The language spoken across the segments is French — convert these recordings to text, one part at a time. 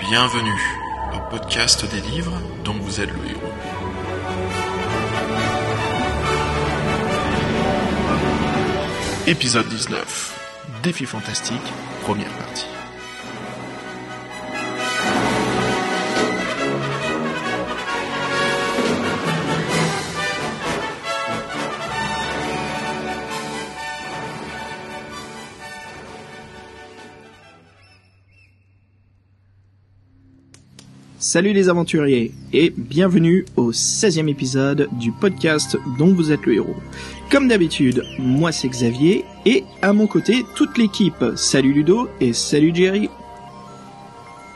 Bienvenue au podcast des livres dont vous êtes le héros. Épisode 19. Défi fantastique, première partie. Salut les aventuriers et bienvenue au 16e épisode du podcast dont vous êtes le héros. Comme d'habitude, moi c'est Xavier et à mon côté toute l'équipe. Salut Ludo et salut Jerry.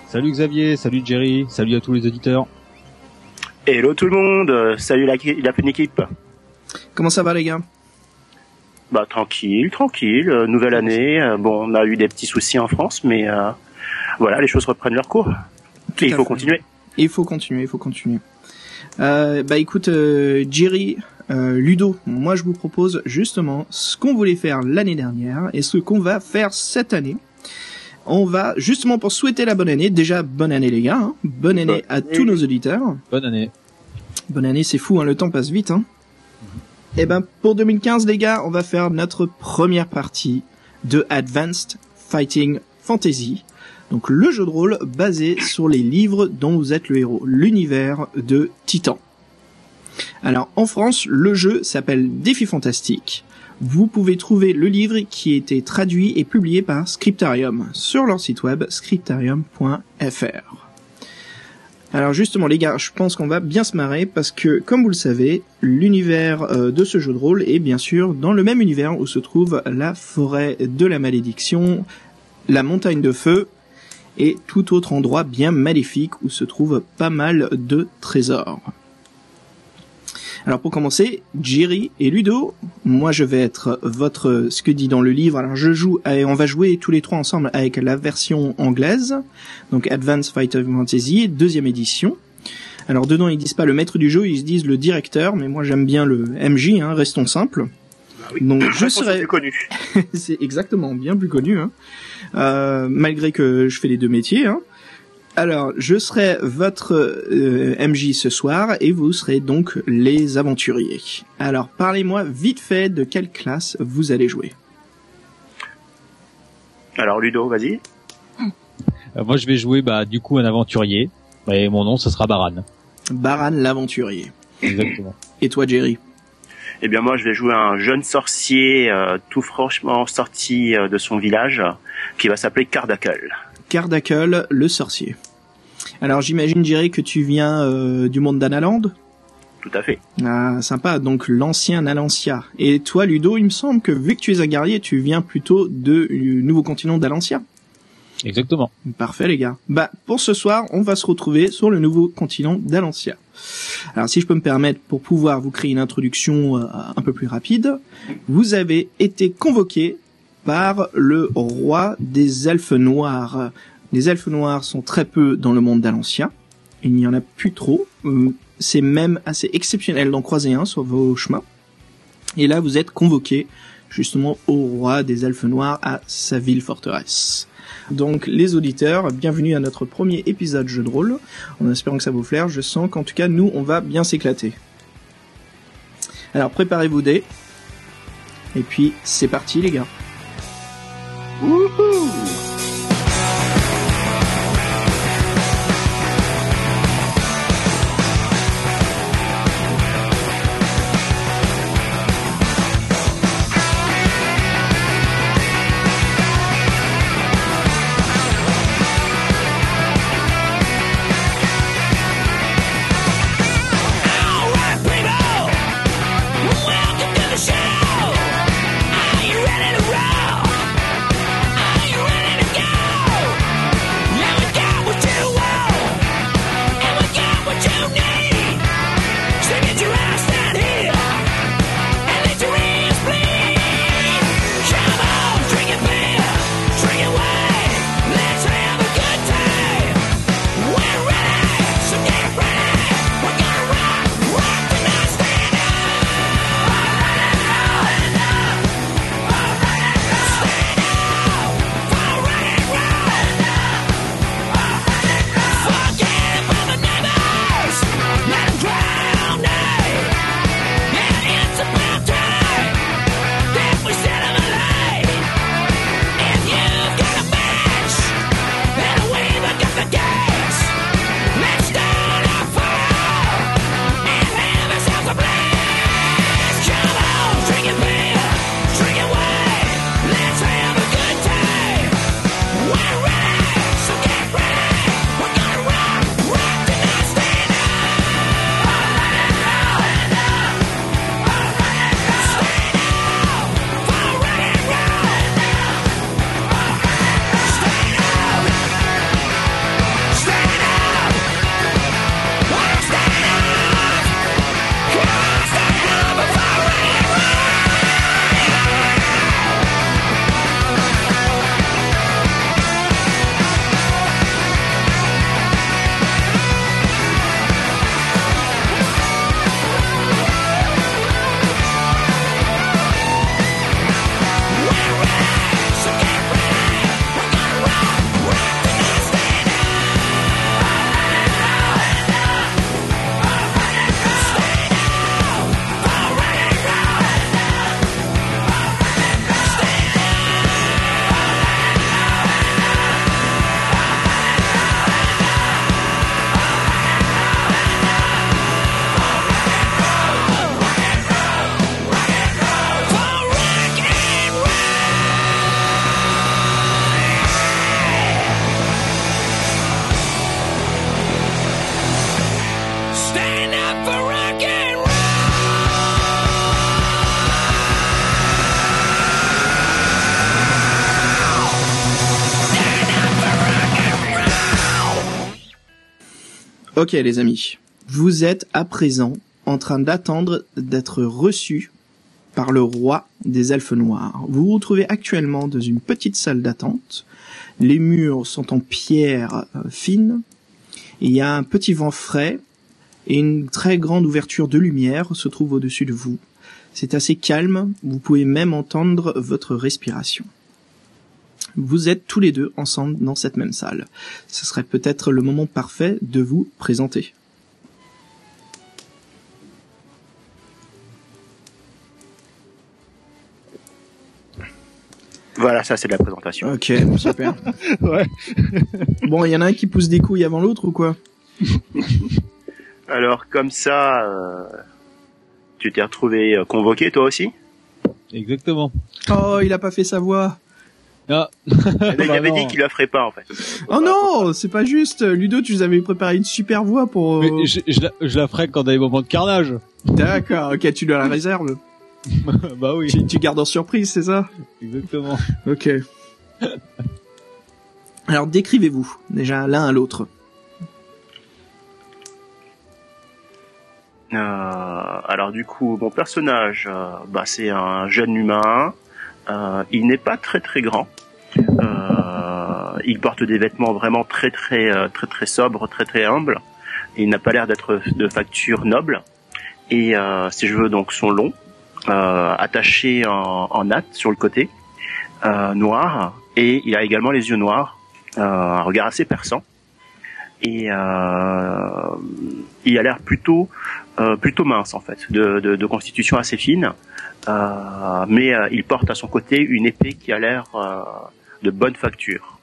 Salut Xavier, salut Jerry, salut à tous les auditeurs. Hello tout le monde, salut la, la bonne équipe. Comment ça va les gars? Bah tranquille, tranquille, euh, nouvelle année. euh, bon, on a eu des petits soucis en France, mais euh, voilà, les choses reprennent leur cours. Tout Et il faut fait. continuer. Il faut continuer, il faut continuer. Euh, bah écoute euh, Jerry, euh, Ludo, moi je vous propose justement ce qu'on voulait faire l'année dernière et ce qu'on va faire cette année. On va justement pour souhaiter la bonne année, déjà bonne année les gars, hein. bonne année à année. tous nos auditeurs. Bonne année. Bonne année, c'est fou, hein, le temps passe vite. Hein. Et ben pour 2015 les gars, on va faire notre première partie de Advanced Fighting Fantasy. Donc le jeu de rôle basé sur les livres dont vous êtes le héros, l'univers de Titan. Alors en France, le jeu s'appelle Défi Fantastique. Vous pouvez trouver le livre qui a été traduit et publié par Scriptarium sur leur site web scriptarium.fr. Alors justement les gars, je pense qu'on va bien se marrer parce que comme vous le savez, l'univers euh, de ce jeu de rôle est bien sûr dans le même univers où se trouve la forêt de la malédiction, la montagne de feu et tout autre endroit bien maléfique où se trouvent pas mal de trésors. Alors pour commencer, Jerry et Ludo, moi je vais être votre ce que dit dans le livre. Alors je joue et on va jouer tous les trois ensemble avec la version anglaise, donc Advanced Fighter Fantasy, deuxième édition. Alors dedans ils disent pas le maître du jeu, ils se disent le directeur, mais moi j'aime bien le MJ, hein, restons simples. Donc je Réponse la serai plus connue. c'est exactement bien plus connu, hein. Euh, malgré que je fais les deux métiers. Hein. Alors, je serai votre euh, MJ ce soir et vous serez donc les aventuriers. Alors, parlez-moi vite fait de quelle classe vous allez jouer. Alors Ludo, vas-y. Euh, moi je vais jouer bah du coup un aventurier. Et mon nom ce sera Baran. Baran l'aventurier. Exactement. Et toi, Jerry? Eh bien moi je vais jouer un jeune sorcier euh, tout franchement sorti euh, de son village qui va s'appeler Cardacle. Cardacle, le sorcier. Alors, j'imagine, Jerry, que tu viens euh, du monde d'Analand? Tout à fait. Ah, sympa. Donc l'ancien Nalancia. Et toi, Ludo, il me semble que vu que tu es un guerrier, tu viens plutôt de du nouveau continent d'Alancia? Exactement. Parfait, les gars. Bah, pour ce soir, on va se retrouver sur le nouveau continent d'Alancia. Alors, si je peux me permettre, pour pouvoir vous créer une introduction euh, un peu plus rapide, vous avez été convoqué par le roi des elfes noirs. Les elfes noirs sont très peu dans le monde d'Alancia. Il n'y en a plus trop. Euh, C'est même assez exceptionnel d'en croiser un sur vos chemins. Et là, vous êtes convoqué justement au roi des elfes noirs à sa ville forteresse. Donc les auditeurs, bienvenue à notre premier épisode jeu de rôle. En espérant que ça vous flaire, je sens qu'en tout cas nous on va bien s'éclater. Alors préparez-vous dès. Et puis c'est parti les gars. Wouhou Ok les amis, vous êtes à présent en train d'attendre d'être reçus par le roi des elfes noirs. Vous vous retrouvez actuellement dans une petite salle d'attente. Les murs sont en pierre euh, fine. Il y a un petit vent frais et une très grande ouverture de lumière se trouve au-dessus de vous. C'est assez calme, vous pouvez même entendre votre respiration. Vous êtes tous les deux ensemble dans cette même salle. Ce serait peut-être le moment parfait de vous présenter. Voilà, ça c'est de la présentation. Ok, super. Ouais. bon, il y en a un qui pousse des couilles avant l'autre ou quoi? Alors comme ça, euh, tu t'es retrouvé euh, convoqué toi aussi? Exactement. Oh, il a pas fait sa voix. Ah. Il Bah avait dit qu'il la ferait pas en fait. Oh non, c'est pas juste. Ludo, tu nous avais préparé une super voix pour. euh, Mais je, je la, je la ferai quand il y a des moments de carnage. D'accord, ok, tu dois la réserve. bah oui. Tu, tu gardes en surprise, c'est ça? Exactement. Ok. Alors décrivez-vous déjà l'un à l'autre. Euh, alors du coup, mon personnage, euh, bah, c'est un jeune humain. Euh, il n'est pas très très grand. Euh, il porte des vêtements vraiment très très euh, très très sobres, très très humbles. Il n'a pas l'air d'être de facture noble. Et euh, ses cheveux donc sont longs, attachés en, en natte sur le côté, noirs. Et il a également les yeux noirs, un regard assez perçant. Et il a l'air plutôt plutôt mince en fait, de, de, de constitution assez fine, mais il porte à son côté une épée qui a l'air de bonne facture.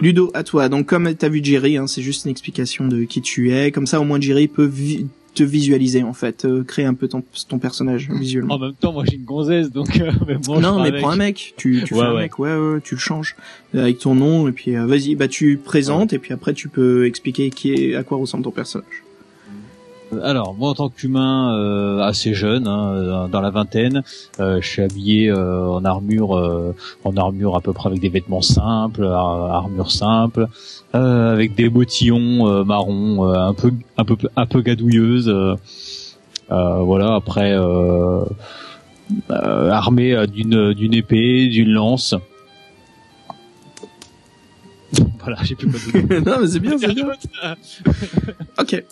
Ludo, à toi. Donc comme t'as vu Jerry, hein, c'est juste une explication de qui tu es. Comme ça, au moins Jerry peut vi- te visualiser en fait, euh, créer un peu ton, ton personnage visuellement. En même temps, moi j'ai une gonzesse, donc euh, mais bon, je non, mais avec. prends un mec. Tu, tu Ouais, fais un ouais. mec, ouais, ouais, tu le changes euh, avec ton nom et puis euh, vas-y, bah tu présentes et puis après tu peux expliquer qui est, à quoi ressemble ton personnage. Alors, moi en tant qu'humain euh, assez jeune, hein, euh, dans la vingtaine, euh, je suis habillé euh, en armure, euh, en armure à peu près avec des vêtements simples, ar- armure simple, euh, avec des bottillons euh, marrons, euh, un peu, un peu, un peu gadouilleuses. euh, euh, voilà. Après, euh, euh, armé d'une d'une épée, d'une lance. voilà, j'ai plus quoi dire. non, mais c'est bien, c'est bien. Ok.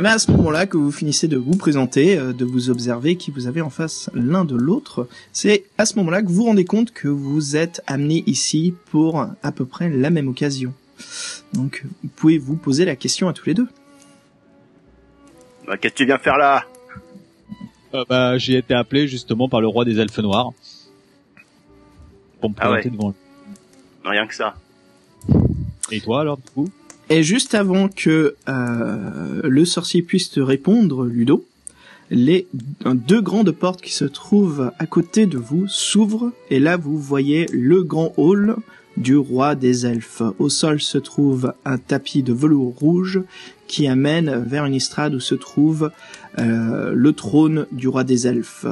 Et ben à ce moment-là que vous finissez de vous présenter, euh, de vous observer qui vous avez en face l'un de l'autre, c'est à ce moment-là que vous vous rendez compte que vous êtes amené ici pour à peu près la même occasion. Donc vous pouvez vous poser la question à tous les deux? Bah, Qu'est-ce que tu viens faire là? Euh, bah, j'ai été appelé justement par le roi des elfes noirs pour me Ah présenter ouais. devant lui. Rien que ça. Et toi alors du coup? Et juste avant que euh, le sorcier puisse te répondre, Ludo, les deux grandes portes qui se trouvent à côté de vous s'ouvrent et là vous voyez le grand hall du roi des elfes. Au sol se trouve un tapis de velours rouge qui amène vers une estrade où se trouve euh, le trône du roi des elfes.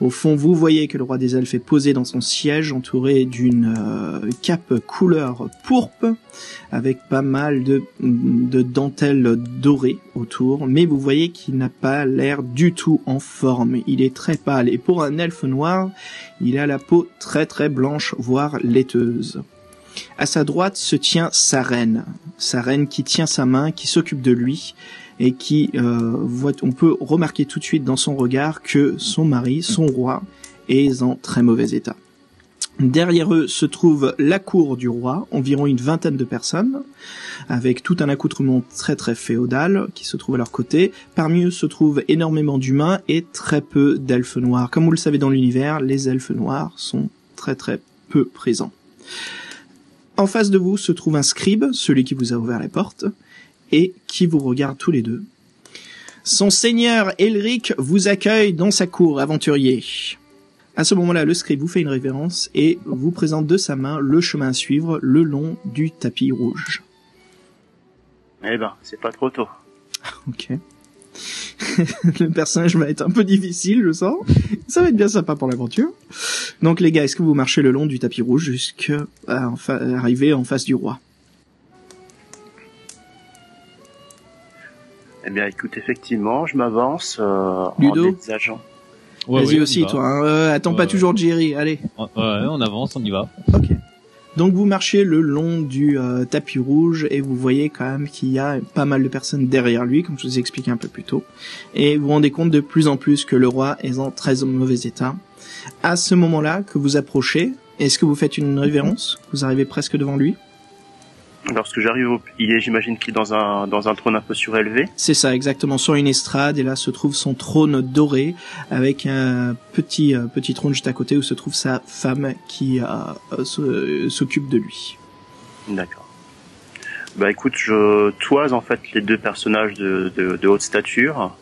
Au fond, vous voyez que le roi des elfes est posé dans son siège entouré d'une euh, cape couleur pourpre avec pas mal de, de dentelles dorées autour, mais vous voyez qu'il n'a pas l'air du tout en forme. Il est très pâle et pour un elfe noir, il a la peau très très blanche, voire laiteuse. À sa droite se tient sa reine, sa reine qui tient sa main, qui s'occupe de lui et qui euh, voit, on peut remarquer tout de suite dans son regard que son mari, son roi, est en très mauvais état. Derrière eux se trouve la cour du roi, environ une vingtaine de personnes, avec tout un accoutrement très très féodal qui se trouve à leur côté. Parmi eux se trouvent énormément d'humains et très peu d'elfes noirs. Comme vous le savez dans l'univers, les elfes noirs sont très très peu présents. En face de vous se trouve un scribe, celui qui vous a ouvert les portes, et qui vous regarde tous les deux. Son seigneur Elric vous accueille dans sa cour, aventurier. À ce moment-là, le scribe vous fait une révérence et vous présente de sa main le chemin à suivre le long du tapis rouge. Eh ben, c'est pas trop tôt. Ok. le personnage va être un peu difficile, je sens. Ça va être bien sympa pour l'aventure. Donc les gars, est-ce que vous marchez le long du tapis rouge jusqu'à arriver en face du roi? Eh bien, écoute, effectivement, je m'avance euh, Ludo en désageant. Ouais, Vas-y ouais, aussi, va. toi. hein. Euh, attends pas toujours Jerry. Allez. Ouais, ouais, on avance, on y va. Ok. Donc vous marchez le long du euh, tapis rouge et vous voyez quand même qu'il y a pas mal de personnes derrière lui, comme je vous ai expliqué un peu plus tôt. Et vous vous rendez compte de plus en plus que le roi est en très mauvais état. À ce moment-là que vous approchez, est-ce que vous faites une révérence? Vous arrivez presque devant lui? Lorsque j'arrive, au... il est, j'imagine qu'il est dans un dans un trône un peu surélevé. C'est ça, exactement, sur une estrade, et là se trouve son trône doré, avec un petit euh, petit trône juste à côté où se trouve sa femme qui euh, euh, s'occupe de lui. D'accord. Bah écoute, je toise en fait les deux personnages de, de, de haute stature.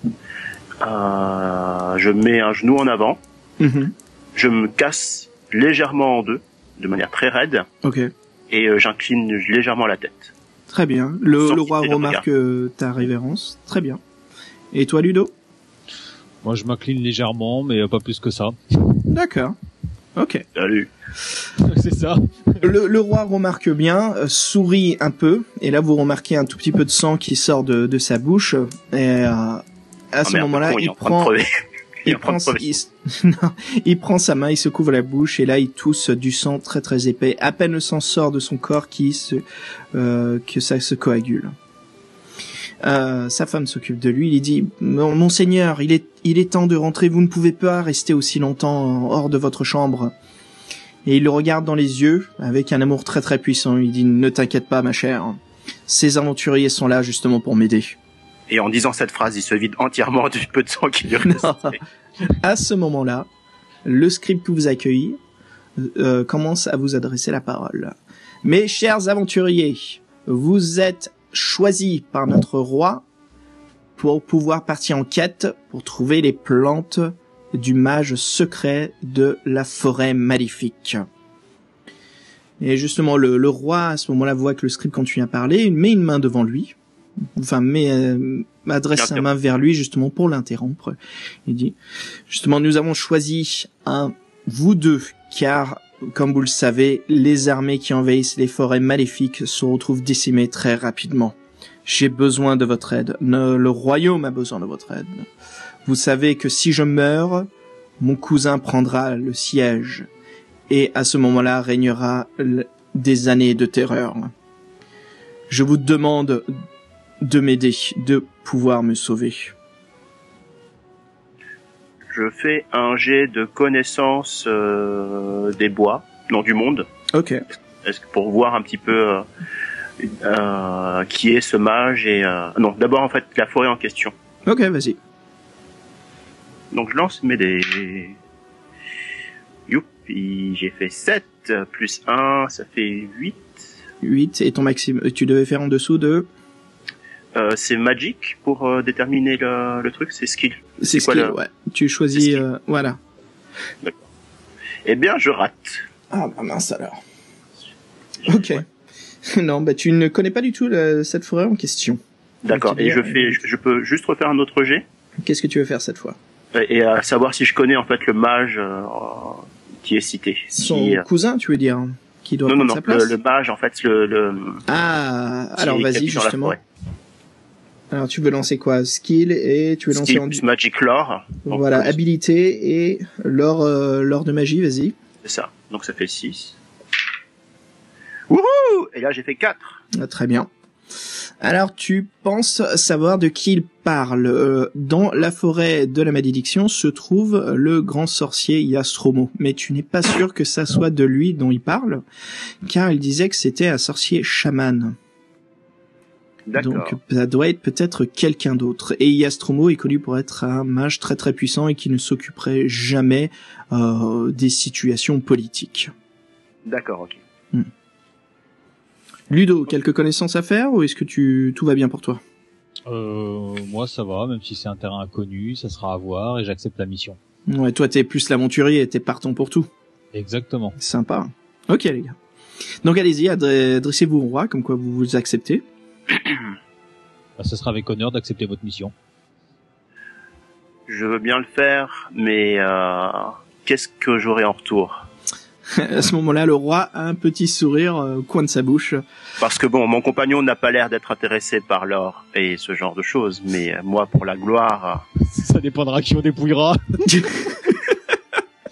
Euh, je mets un genou en avant. Mhm. Je me casse légèrement en deux, de manière très raide, Ok, et euh, j'incline légèrement la tête. très bien. Le, le roi remarque euh, ta révérence, très bien. Et toi, Ludo? Moi, je m'incline légèrement, mais pas plus que ça. D'accord. Ok. Salut. C'est ça. Le, le roi remarque bien, euh, sourit un peu, et là vous remarquez un tout petit peu de sang qui sort de, de sa bouche. Et euh, à Ah, ce moment-là, il prend. Il prend, de crever. il, s- non, il prend sa main, il se couvre la bouche, et là il tousse du sang très très épais. À peine le sang sort de son corps qui se, euh, que ça se coagule. Euh, sa femme s'occupe de lui. Il dit Mon- Monseigneur, il est, il est temps de rentrer. Vous ne pouvez pas rester aussi longtemps hors de votre chambre. Et il le regarde dans les yeux avec un amour très très puissant. Il dit Ne t'inquiète pas, ma chère. Ces aventuriers sont là justement pour m'aider. Et en disant cette phrase, il se vide entièrement du peu de sang qui lui reste. Non. À ce moment-là, le scribe que vous accueille euh, commence à vous adresser la parole. Mes chers aventuriers, vous êtes choisis par notre roi pour pouvoir partir en quête pour trouver les plantes du mage secret de la forêt maléfique. Et justement, le, le roi, à ce moment-là, voit que le scribe continue à parler, il met une main devant lui, enfin, met, euh, adresse sa main vers lui, justement, pour l'interrompre. Il dit, justement, nous avons choisi un, vous deux, car, comme vous le savez, les armées qui envahissent les forêts maléfiques se retrouvent décimées très rapidement. J'ai besoin de votre aide. Ne- le royaume a besoin de votre aide. Vous savez que si je meurs, mon cousin prendra le siège. Et à ce moment-là régnera des années de terreur. Je vous demande de m'aider, de pouvoir me sauver. Je fais un jet de connaissance euh, des bois, non du monde, Ok. est-ce que pour voir un petit peu euh, euh, qui est ce mage et euh, non d'abord en fait la forêt en question. Ok, vas-y. Donc je lance mes dés. Youpi, j'ai fait 7 plus 1, ça fait 8. 8 et ton maximum. Tu devais faire en dessous de... Euh, c'est magic pour euh, déterminer le, le truc, c'est skill. C'est skill, le- ouais. Tu choisis... Euh, voilà. Eh bien, je rate. Ah bah mince alors. Ok. non, bah tu ne connais pas du tout la- cette forêt en question. D'accord. Et je fais, je, je peux juste refaire un autre jet? Qu'est-ce que tu veux faire cette fois? Et, à savoir si je connais en fait le mage qui est cité. Son cousin, tu veux dire Qui doit non, non, prendre non, sa place? Le, le mage en fait, le, le Ah, alors vas-y justement. Alors tu veux lancer quoi? Skill et tu veux lancer Skill en... plus magic lore. Voilà, plus- habilité et l'or, euh, l'or de magie, vas-y. C'est ça. Donc ça fait 6. Wouhou Et là j'ai fait 4. Ah, Très bien. Alors tu penses savoir de qui il parle. Euh, Dans la forêt de la malédiction se trouve le grand sorcier Yastromo, mais tu n'es pas sûr que ça soit de lui dont il parle, car il disait que c'était un sorcier chaman. D'accord. Donc ça doit être peut-être quelqu'un d'autre. Et Yastromo est connu pour être un mage très très puissant et qui ne s'occuperait jamais euh, des situations politiques. D'accord, ok. Ludo, quelques connaissances à faire ou est-ce que tu tout va bien pour toi? Euh, moi, ça va, même si c'est un terrain inconnu, ça sera à voir et j'accepte la mission. Ouais, toi t'es plus l'aventurier, t'es partant pour tout. Exactement. Sympa. Ok les gars. Donc allez-y, adre- adressez-vous au roi, comme quoi vous vous acceptez. Bah, ce sera avec honneur d'accepter votre mission. Je veux bien le faire, mais euh, qu'est-ce que j'aurai en retour? À ce moment-là, le roi a un petit sourire euh, au coin de sa bouche. Parce que bon, mon compagnon n'a pas l'air d'être intéressé par l'or et ce genre de choses, mais euh, moi, pour la gloire, Ça dépendra qui on dépouillera.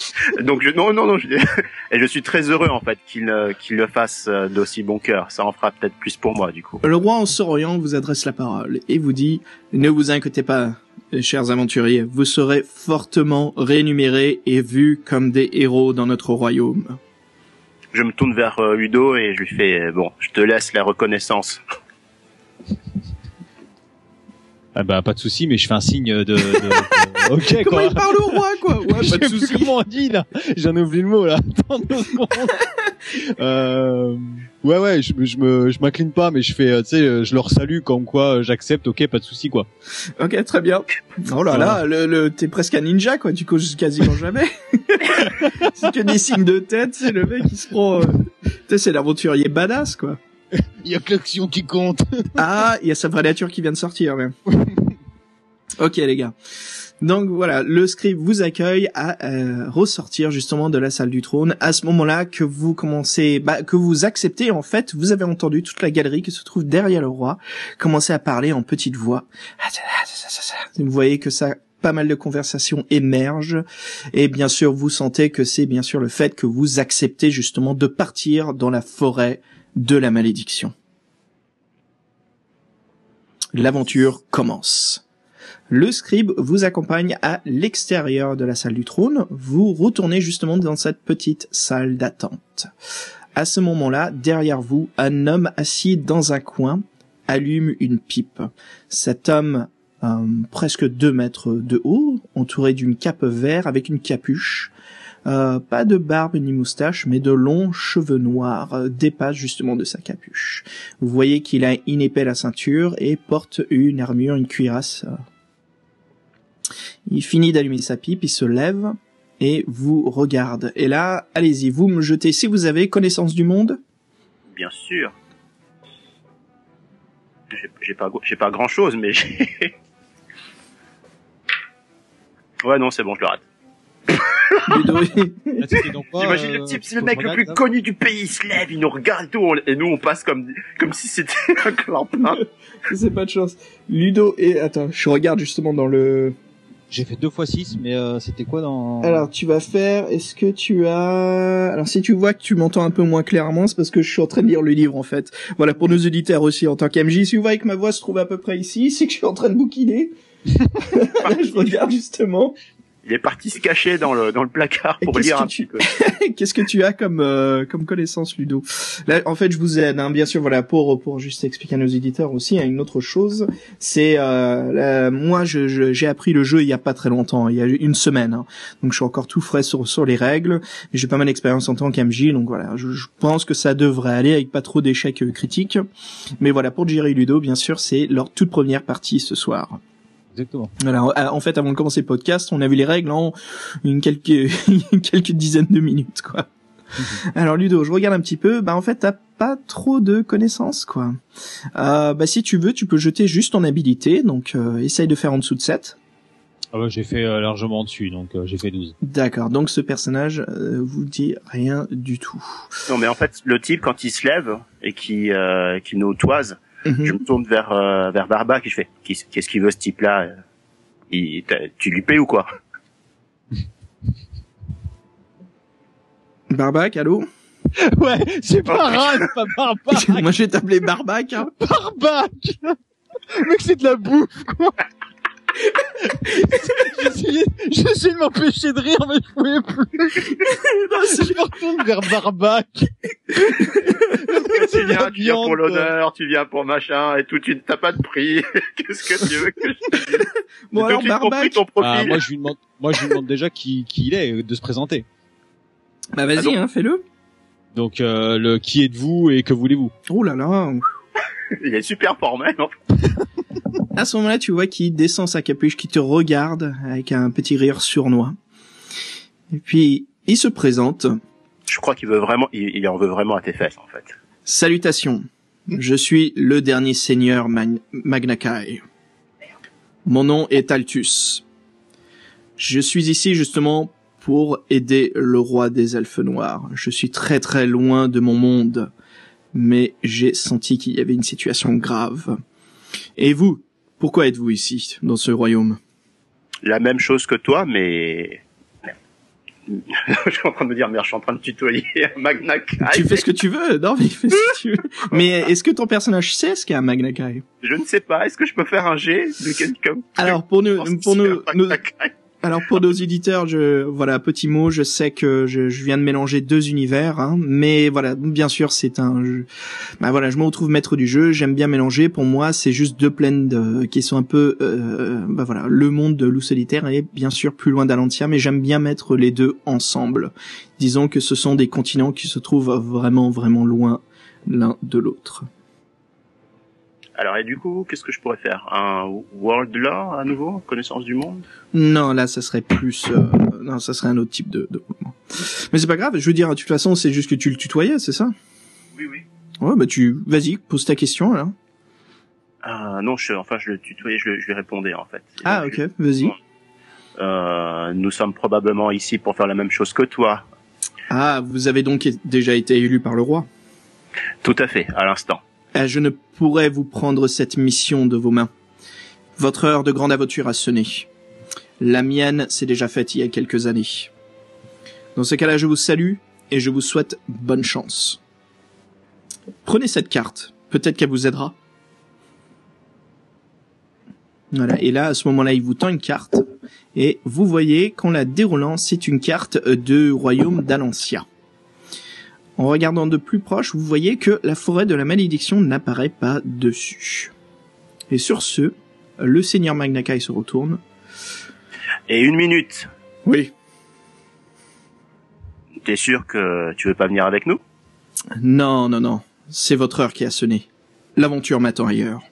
donc je, non, non, non, je, et je suis très heureux en fait qu'il euh, qu'il le fasse euh, d'aussi bon cœur. Ça en fera peut-être plus pour moi du coup. Le roi en souriant vous adresse la parole et vous dit Ne vous inquiétez pas, chers aventuriers, vous serez fortement rémunérés et vus comme des héros dans notre royaume. Je me tourne vers euh, Udo et je lui fais bon, je te laisse la reconnaissance. Ah bah pas de souci, mais je fais un signe de, de- Ok Comment quoi. il parle au roi, quoi Ouais, Je pas de sais plus comment on dit là. J'en ai oublié le mot là. Attends deux secondes. euh... Ouais ouais, je, me- je me je m'incline pas, mais je fais, euh, tu sais, euh, je leur salue comme quoi euh, j'accepte. Ok, pas de souci quoi. Ok, très bien. Oh là là, le, le, t'es presque un ninja, quoi. Tu causes quasiment jamais. c'est que des signes de tête, c'est le mec qui se prend... euh, Tu sais, c'est l'aventurier badass, quoi. Il y a que l'action qui compte. Ah, il y a sa vraie nature qui vient de sortir, même. ok, les gars. Donc voilà, le script vous accueille à euh, ressortir justement de la salle du trône. À ce moment-là, que vous commencez, bah, que vous acceptez en fait, vous avez entendu toute la galerie qui se trouve derrière le roi commencer à parler en petite voix. Vous voyez que ça pas mal de conversations émergent et bien sûr vous sentez que c'est bien sûr le fait que vous acceptez justement de partir dans la forêt de la malédiction. L'aventure commence. Le scribe vous accompagne à l'extérieur de la salle du trône. Vous retournez justement dans cette petite salle d'attente. À ce moment-là, derrière vous, un homme assis dans un coin allume une pipe. Cet homme, euh, presque deux mètres de haut, entouré d'une cape verte avec une capuche, euh, pas de barbe ni moustache, mais de longs cheveux noirs euh, dépassent justement de sa capuche. Vous voyez qu'il a une épée à la ceinture et porte une armure, une cuirasse. Il finit d'allumer sa pipe, il se lève et vous regarde. Et là, allez-y, vous me jetez si vous avez connaissance du monde. Bien sûr. J'ai- J'ai pas, j'ai pas grand chose, mais j'ai. ouais, non, c'est bon, je le rate. Ludo, Ah, donc J'imagine euh, le type, c'est le mec le plus connu du pays, il se lève, il nous regarde et tout, et nous on passe comme, comme si c'était un clampin. c'est pas de chance. Ludo et attends, je regarde justement dans le. J'ai fait deux fois 6 mais euh, c'était quoi dans Alors tu vas faire. Est-ce que tu as Alors si tu vois que tu m'entends un peu moins clairement, c'est parce que je suis en train de lire le livre en fait. Voilà pour nos auditeurs aussi en tant qu'MJ. Si vous voyez que ma voix se trouve à peu près ici, c'est que je suis en train de bouquiner. Là, je regarde justement. Il est parti se cacher dans le, dans le placard pour lire un tu- petit peu. Qu'est-ce que tu as comme euh, comme connaissance, Ludo? Là, en fait, je vous aide, hein, bien sûr. Voilà, pour pour juste expliquer à nos éditeurs aussi, hein, une autre chose, c'est euh, moi, je- je- j'ai appris le jeu il y a pas très longtemps, il y a une semaine, hein. donc je suis encore tout frais sur sur les règles. mais J'ai pas mal d'expérience en tant qu'MJ, donc voilà, je, je pense que ça devrait aller avec pas trop d'échecs euh, critiques. Mais voilà, pour Jerry Ludo, bien sûr, c'est leur toute première partie ce soir. Exactement. Alors, euh, en fait, avant de commencer le podcast, on a vu les règles en une quelques quelques dizaines de minutes, quoi. Alors Ludo, je regarde un petit peu. Bah en fait, t'as pas trop de connaissances, quoi. Euh, bah si tu veux, tu peux jeter juste en habilité. Donc, euh, essaye de faire en dessous de 7. Ah ouais, j'ai fait euh, largement dessus, donc euh, j'ai fait 12. D'accord. Donc ce personnage euh, vous dit rien du tout. Non, mais en fait, le type, quand il se lève et qui, euh, qui nous toise, Mhm. je me tourne vers, euh, vers Barbac et je fais, qu'est-ce qu'est-ce qu'il veut ce type-là? Il, t'as- tu lui payes ou quoi? Barbac, allô Ouais, c'est pas Ran, pas Barbac. Moi, je vais t'appeler Barbac. Hein. Barbac Mec, c'est de la bouffe, quoi J'essayais j'essayais de m'empêcher de rire, mais je pouvais plus. je me retourne vers Barbac. tu viens, tu viens pour l'honneur, tu viens pour machin et tout, tu t'as pas de prix. Qu'est-ce que tu veux que je te dise? Bon alors Barbac. ton profil. Ah, moi, je lui demande, moi, je lui demande déjà qui, qui il est, de se présenter. Bah Ah vas-y, donc hein, fais-le. Donc, euh, le qui êtes-vous et que voulez-vous? Oh là là. Il est super formel. hein. À ce moment-là, tu vois qu'il descend sa capuche, qui te regarde avec un petit rire sournois. Et puis, il se présente. Je crois qu'il veut vraiment, il, il en veut vraiment à tes fesses, en fait. Salutations. Je suis le dernier seigneur Mag- Magnakai. Mon nom est Altus. Je suis ici justement pour aider le roi des elfes noirs. Je suis très très loin de mon monde, mais j'ai senti qu'il y avait une situation grave. Et vous, pourquoi êtes-vous ici, dans ce royaume? La même chose que toi, mais je suis en train de me dire, merde, je suis en train de tutoyer Magna Kai. Tu fais ce que tu veux, non mais fais ce que tu veux. Mais est-ce que ton personnage sait ce qu'est un Magna Kai? Je ne sais pas. Est-ce que je peux faire un G de quelqu'un Alors pour nous, pour nous, alors pour nos éditeurs, je voilà petit mot, je sais que je, je viens de mélanger deux univers, hein, mais voilà, bien sûr c'est un, jeu. bah voilà, je me retrouve maître du jeu, j'aime bien mélanger. Pour moi, c'est juste deux plaines qui sont un peu, euh, bah voilà, le monde de loup solitaire est bien sûr plus loin d'Alantia, mais j'aime bien mettre les deux ensemble. Disons que ce sont des continents qui se trouvent vraiment vraiment loin l'un de l'autre. Alors et du coup, qu'est-ce que je pourrais faire? Un world lore à nouveau, connaissance du monde? Non, là, ça serait plus, euh, non, ça serait un autre type de, de mouvement. Mais c'est pas grave. Je veux dire, de toute façon, c'est juste que tu le tutoyais, c'est ça? Oui, oui. Ouais, bah tu, vas-y, pose ta question alors. Ah non, je, enfin, je le tutoyais, je, je lui répondais en fait. Ah ok, vas-y. Euh, nous sommes probablement ici pour faire la même chose que toi. Ah, vous avez donc déjà été élu par le roi. Tout à fait, à l'instant. Ah, je ne pourrais vous prendre cette mission de vos mains. Votre heure de grande aventure a sonné. La mienne s'est déjà faite il y a quelques années. Dans ce cas-là, je vous salue et je vous souhaite bonne chance. Prenez cette carte, peut-être qu'elle vous aidera. Voilà, et là, à ce moment-là, il vous tend une carte, et vous voyez qu'en la déroulant, c'est une carte de royaume d'Alancia. En regardant de plus proche, vous voyez que la forêt de la malédiction n'apparaît pas dessus. Et sur ce, le seigneur Magnakai se retourne. Et une minute. Oui. T'es sûr que tu veux pas venir avec nous? Non, non, non. C'est votre heure qui a sonné. L'aventure m'attend ailleurs.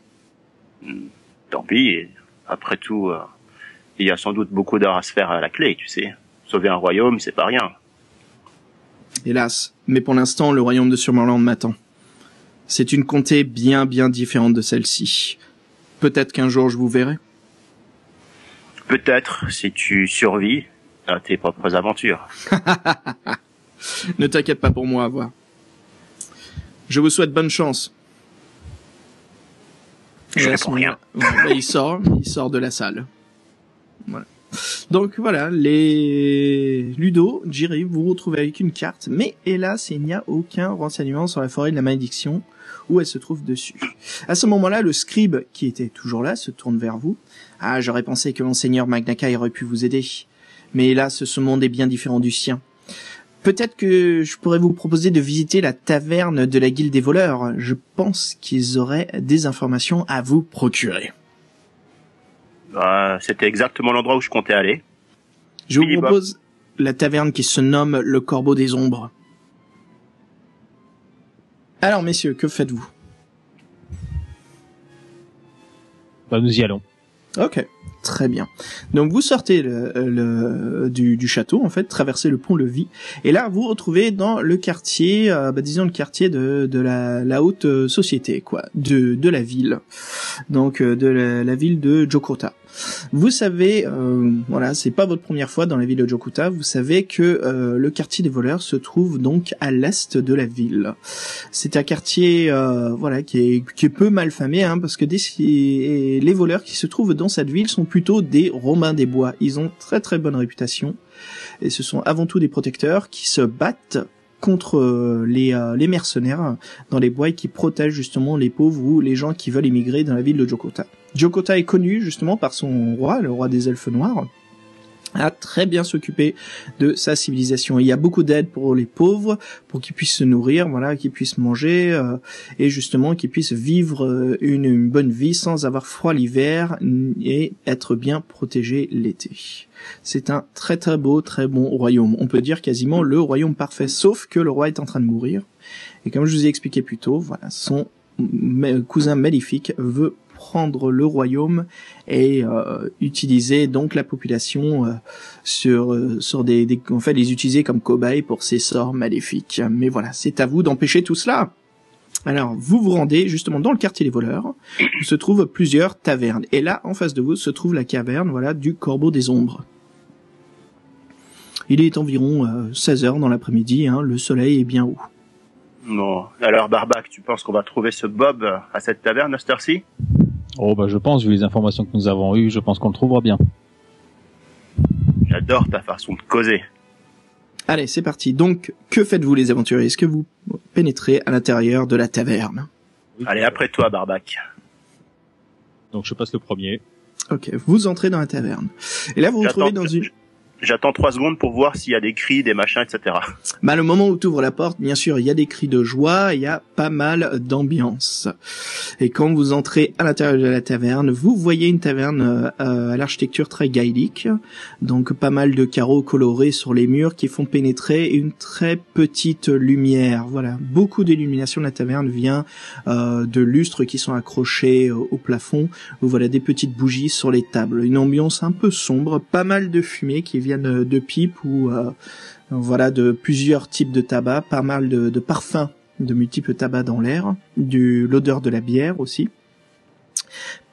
Tant pis. Après tout, euh, il y a sans doute beaucoup d'art à se faire à la clé, tu sais. Sauver un royaume, c'est pas rien. Hélas, mais pour l'instant, le royaume de Surmerland m'attend. C'est une comté bien bien différente de celle-ci. Peut-être qu'un jour je vous verrai. Peut-être si tu survis à tes propres aventures. ne t'inquiète pas pour moi, à voir. Je vous souhaite bonne chance. Je réponds rien. Ouais, bah, il sort, il sort de la salle. Voilà. Donc voilà, les Ludo, Jiri, vous retrouvez avec une carte, mais hélas, il n'y a aucun renseignement sur la forêt de la malédiction où elle se trouve dessus. À ce moment-là, le scribe qui était toujours là se tourne vers vous. Ah, j'aurais pensé que monseigneur Magnakai aurait pu vous aider, mais hélas, ce monde est bien différent du sien. Peut-être que je pourrais vous proposer de visiter la taverne de la guilde des voleurs. Je pense qu'ils auraient des informations à vous procurer. Euh, C'était exactement l'endroit où je comptais aller. Je vous bah. propose la taverne qui se nomme le Corbeau des Ombres. Alors, messieurs, que faites-vous? Bah, nous y allons. Ok, très bien. Donc vous sortez le, le- du, du château, en fait, traversez le pont-levis, et là vous vous retrouvez dans le quartier, euh, bah, disons le quartier de, de la, la haute euh, société, quoi, de, de la ville, donc euh, de la, la ville de Jokota. Vous savez, euh, voilà, c'est pas votre première fois dans la ville de Jokota. Vous savez que euh, le quartier des voleurs se trouve donc à l'est de la ville. C'est un quartier, euh, voilà, qui est, peu mal famé, hein, parce que les voleurs qui se trouvent dans cette ville sont plutôt des Romains des Bois. Ils ont très très bonne réputation et ce sont avant tout des protecteurs qui se battent contre euh, les, les mercenaires dans les bois et qui protègent justement les pauvres ou les gens qui veulent immigrer dans la ville de Jokota. Jokota est connu justement par son roi, le roi des elfes noirs, à très bien s'occuper de sa civilisation. Il y a beaucoup d'aide pour les pauvres, pour qu'ils puissent se nourrir, voilà, qu'ils puissent manger euh, et justement qu'ils puissent vivre euh, une, bonne vie sans avoir froid l'hiver et être bien protégés l'été. C'est un très très beau, très bon royaume. On peut dire quasiment le royaume parfait, sauf que le roi est en train de mourir. Et comme je vous ai expliqué plus tôt, voilà, son cousin maléfique veut prendre le royaume et euh, utiliser donc la population euh, sur euh, sur des, en fait les utiliser comme cobayes pour ses sorts maléfiques. Mais voilà, c'est à vous d'empêcher tout cela. Alors, vous vous rendez justement dans le quartier des voleurs, où se trouvent plusieurs tavernes. Et là, en face de vous, se trouve la caverne, voilà, du Corbeau des Ombres. Il est environ 16 heures dans l'après-midi, hein, le soleil est bien haut. Bon, alors Barbac, tu penses qu'on va trouver ce Bob à cette taverne à Oh bah je pense, vu les informations que nous avons eues, je pense qu'on le trouvera bien. J'adore ta façon de causer. Allez, c'est parti. Donc, que faites-vous les aventuriers? Est-ce que vous pénétrez à l'intérieur de la taverne? Allez, après toi, Barbac. Donc je passe le premier. Ok, vous entrez dans la taverne. Et là, vous vous trouvez dans une... J'attends trois secondes pour voir s'il y a des cris, des machins, etc. Bah, le moment où tu ouvres la porte, bien sûr, il y a des cris de joie, il y a pas mal d'ambiance. Et quand vous entrez à l'intérieur de la taverne, vous voyez une taverne euh, à l'architecture très gaélique, donc pas mal de carreaux colorés sur les murs qui font pénétrer une très petite lumière. Voilà, beaucoup d'illumination de la taverne vient euh, de lustres qui sont accrochés au, au plafond. Voilà des petites bougies sur les tables, une ambiance un peu sombre, pas mal de fumée qui vient de pipes ou euh, voilà de plusieurs types de tabac, pas mal de, de parfums de multiples tabacs dans l'air, du l'odeur de la bière aussi.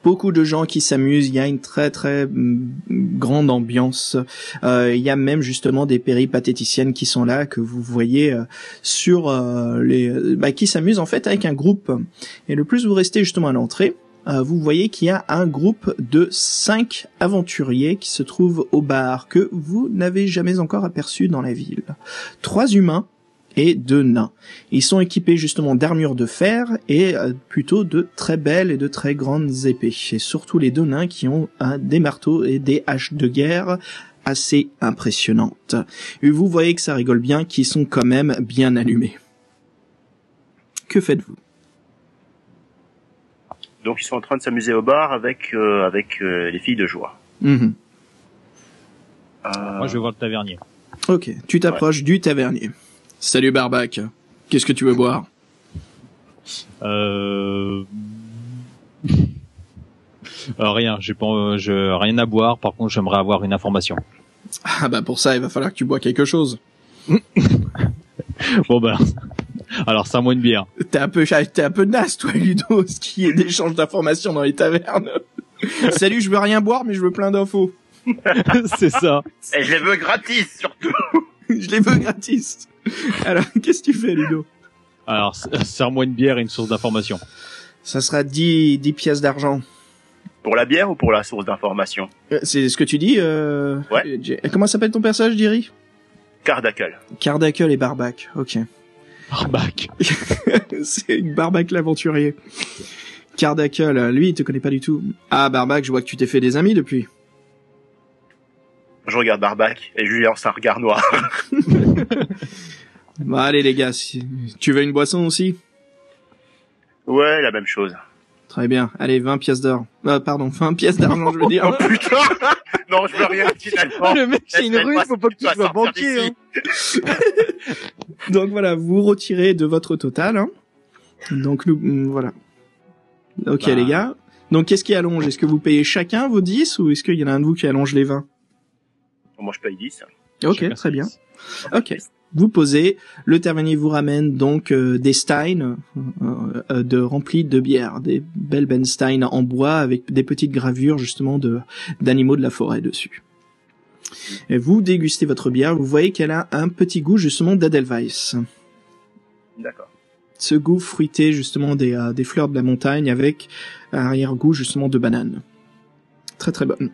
Beaucoup de gens qui s'amusent, il y a une très très mm, grande ambiance. Euh, il y a même justement des péripatéticiennes qui sont là que vous voyez euh, sur les, bah, qui s'amusent en fait avec un groupe. Et le plus vous restez justement à l'entrée, euh, vous voyez qu'il y a un groupe de cinq aventuriers qui se trouvent au bar que vous n'avez jamais encore aperçu dans la ville. Trois humains et deux nains. Ils sont équipés justement d'armures de fer et euh, plutôt de très belles et de très grandes épées. Et surtout les deux nains qui ont des marteaux et des haches de guerre assez impressionnantes. Et vous voyez que ça rigole bien, qu'ils sont quand même bien allumés. Que faites-vous? Donc ils sont en train de s'amuser au bar avec euh, avec euh, les filles de joie. Mhm. Euh... Moi je vais voir le tavernier. Ok, tu t'approches du tavernier. Salut Barbac, qu'est-ce que tu veux boire? Euh... euh rien, j'ai pas, je, rien à boire. Par contre, j'aimerais avoir une information. Ah bah pour ça, il va falloir que tu bois quelque chose. bon bah, alors, ça moi une bière. T'es un peu, t'es un peu naze, toi, Ludo, ce qui est d'échange d'informations dans les tavernes. Salut, je veux rien boire, mais je veux plein d'infos. c'est ça. Et je les veux gratis, surtout. je les veux gratis. Alors, qu'est-ce que tu fais, Ludo? Alors, serre-moi une bière et une source d'information. Ça sera 10, 10 pièces d'argent. Pour la bière ou pour la source d'information? Euh, C'est ce que tu dis euh... Ouais. Comment s'appelle ton personnage, Jerry? Cardacle. Cardacle et Barbac, ok. Barbac. c'est Barbac l'aventurier. Cardacle, lui, il te connaît pas du tout. Ah, Barbac, je vois que tu t'es fait des amis depuis. Je regarde Barbac et je lui lance un regard noir. bon, allez les gars, si... tu veux une boisson aussi? Ouais, la même chose. Très bien. Allez, 20 pièces d'or. Euh, pardon, 20 pièces d'argent, je veux dire. oh putain Non, je veux rien finalement. Le mec, c'est une rue, faut pas que tu sois banquier. Hein. Donc voilà, vous retirez de votre total. Hein. Donc nous, mm, voilà. Ok bah. les gars. Donc qu'est-ce qui allonge? Est-ce que vous payez chacun vos 10 ou est-ce qu'il y en a un de vous qui allonge les 20 Moi je paye 10. Ok, très bien. Ok vous posez, le tavernier vous ramène donc euh, des steins euh, euh, de remplis de bière, des belles benstein en bois avec des petites gravures justement de d'animaux de la forêt dessus. Et vous dégustez votre bière, vous voyez qu'elle a un petit goût justement d'Adelweiss. D'accord. Ce goût fruité justement des, des fleurs de la montagne avec un arrière-goût justement de banane. Très très bonne.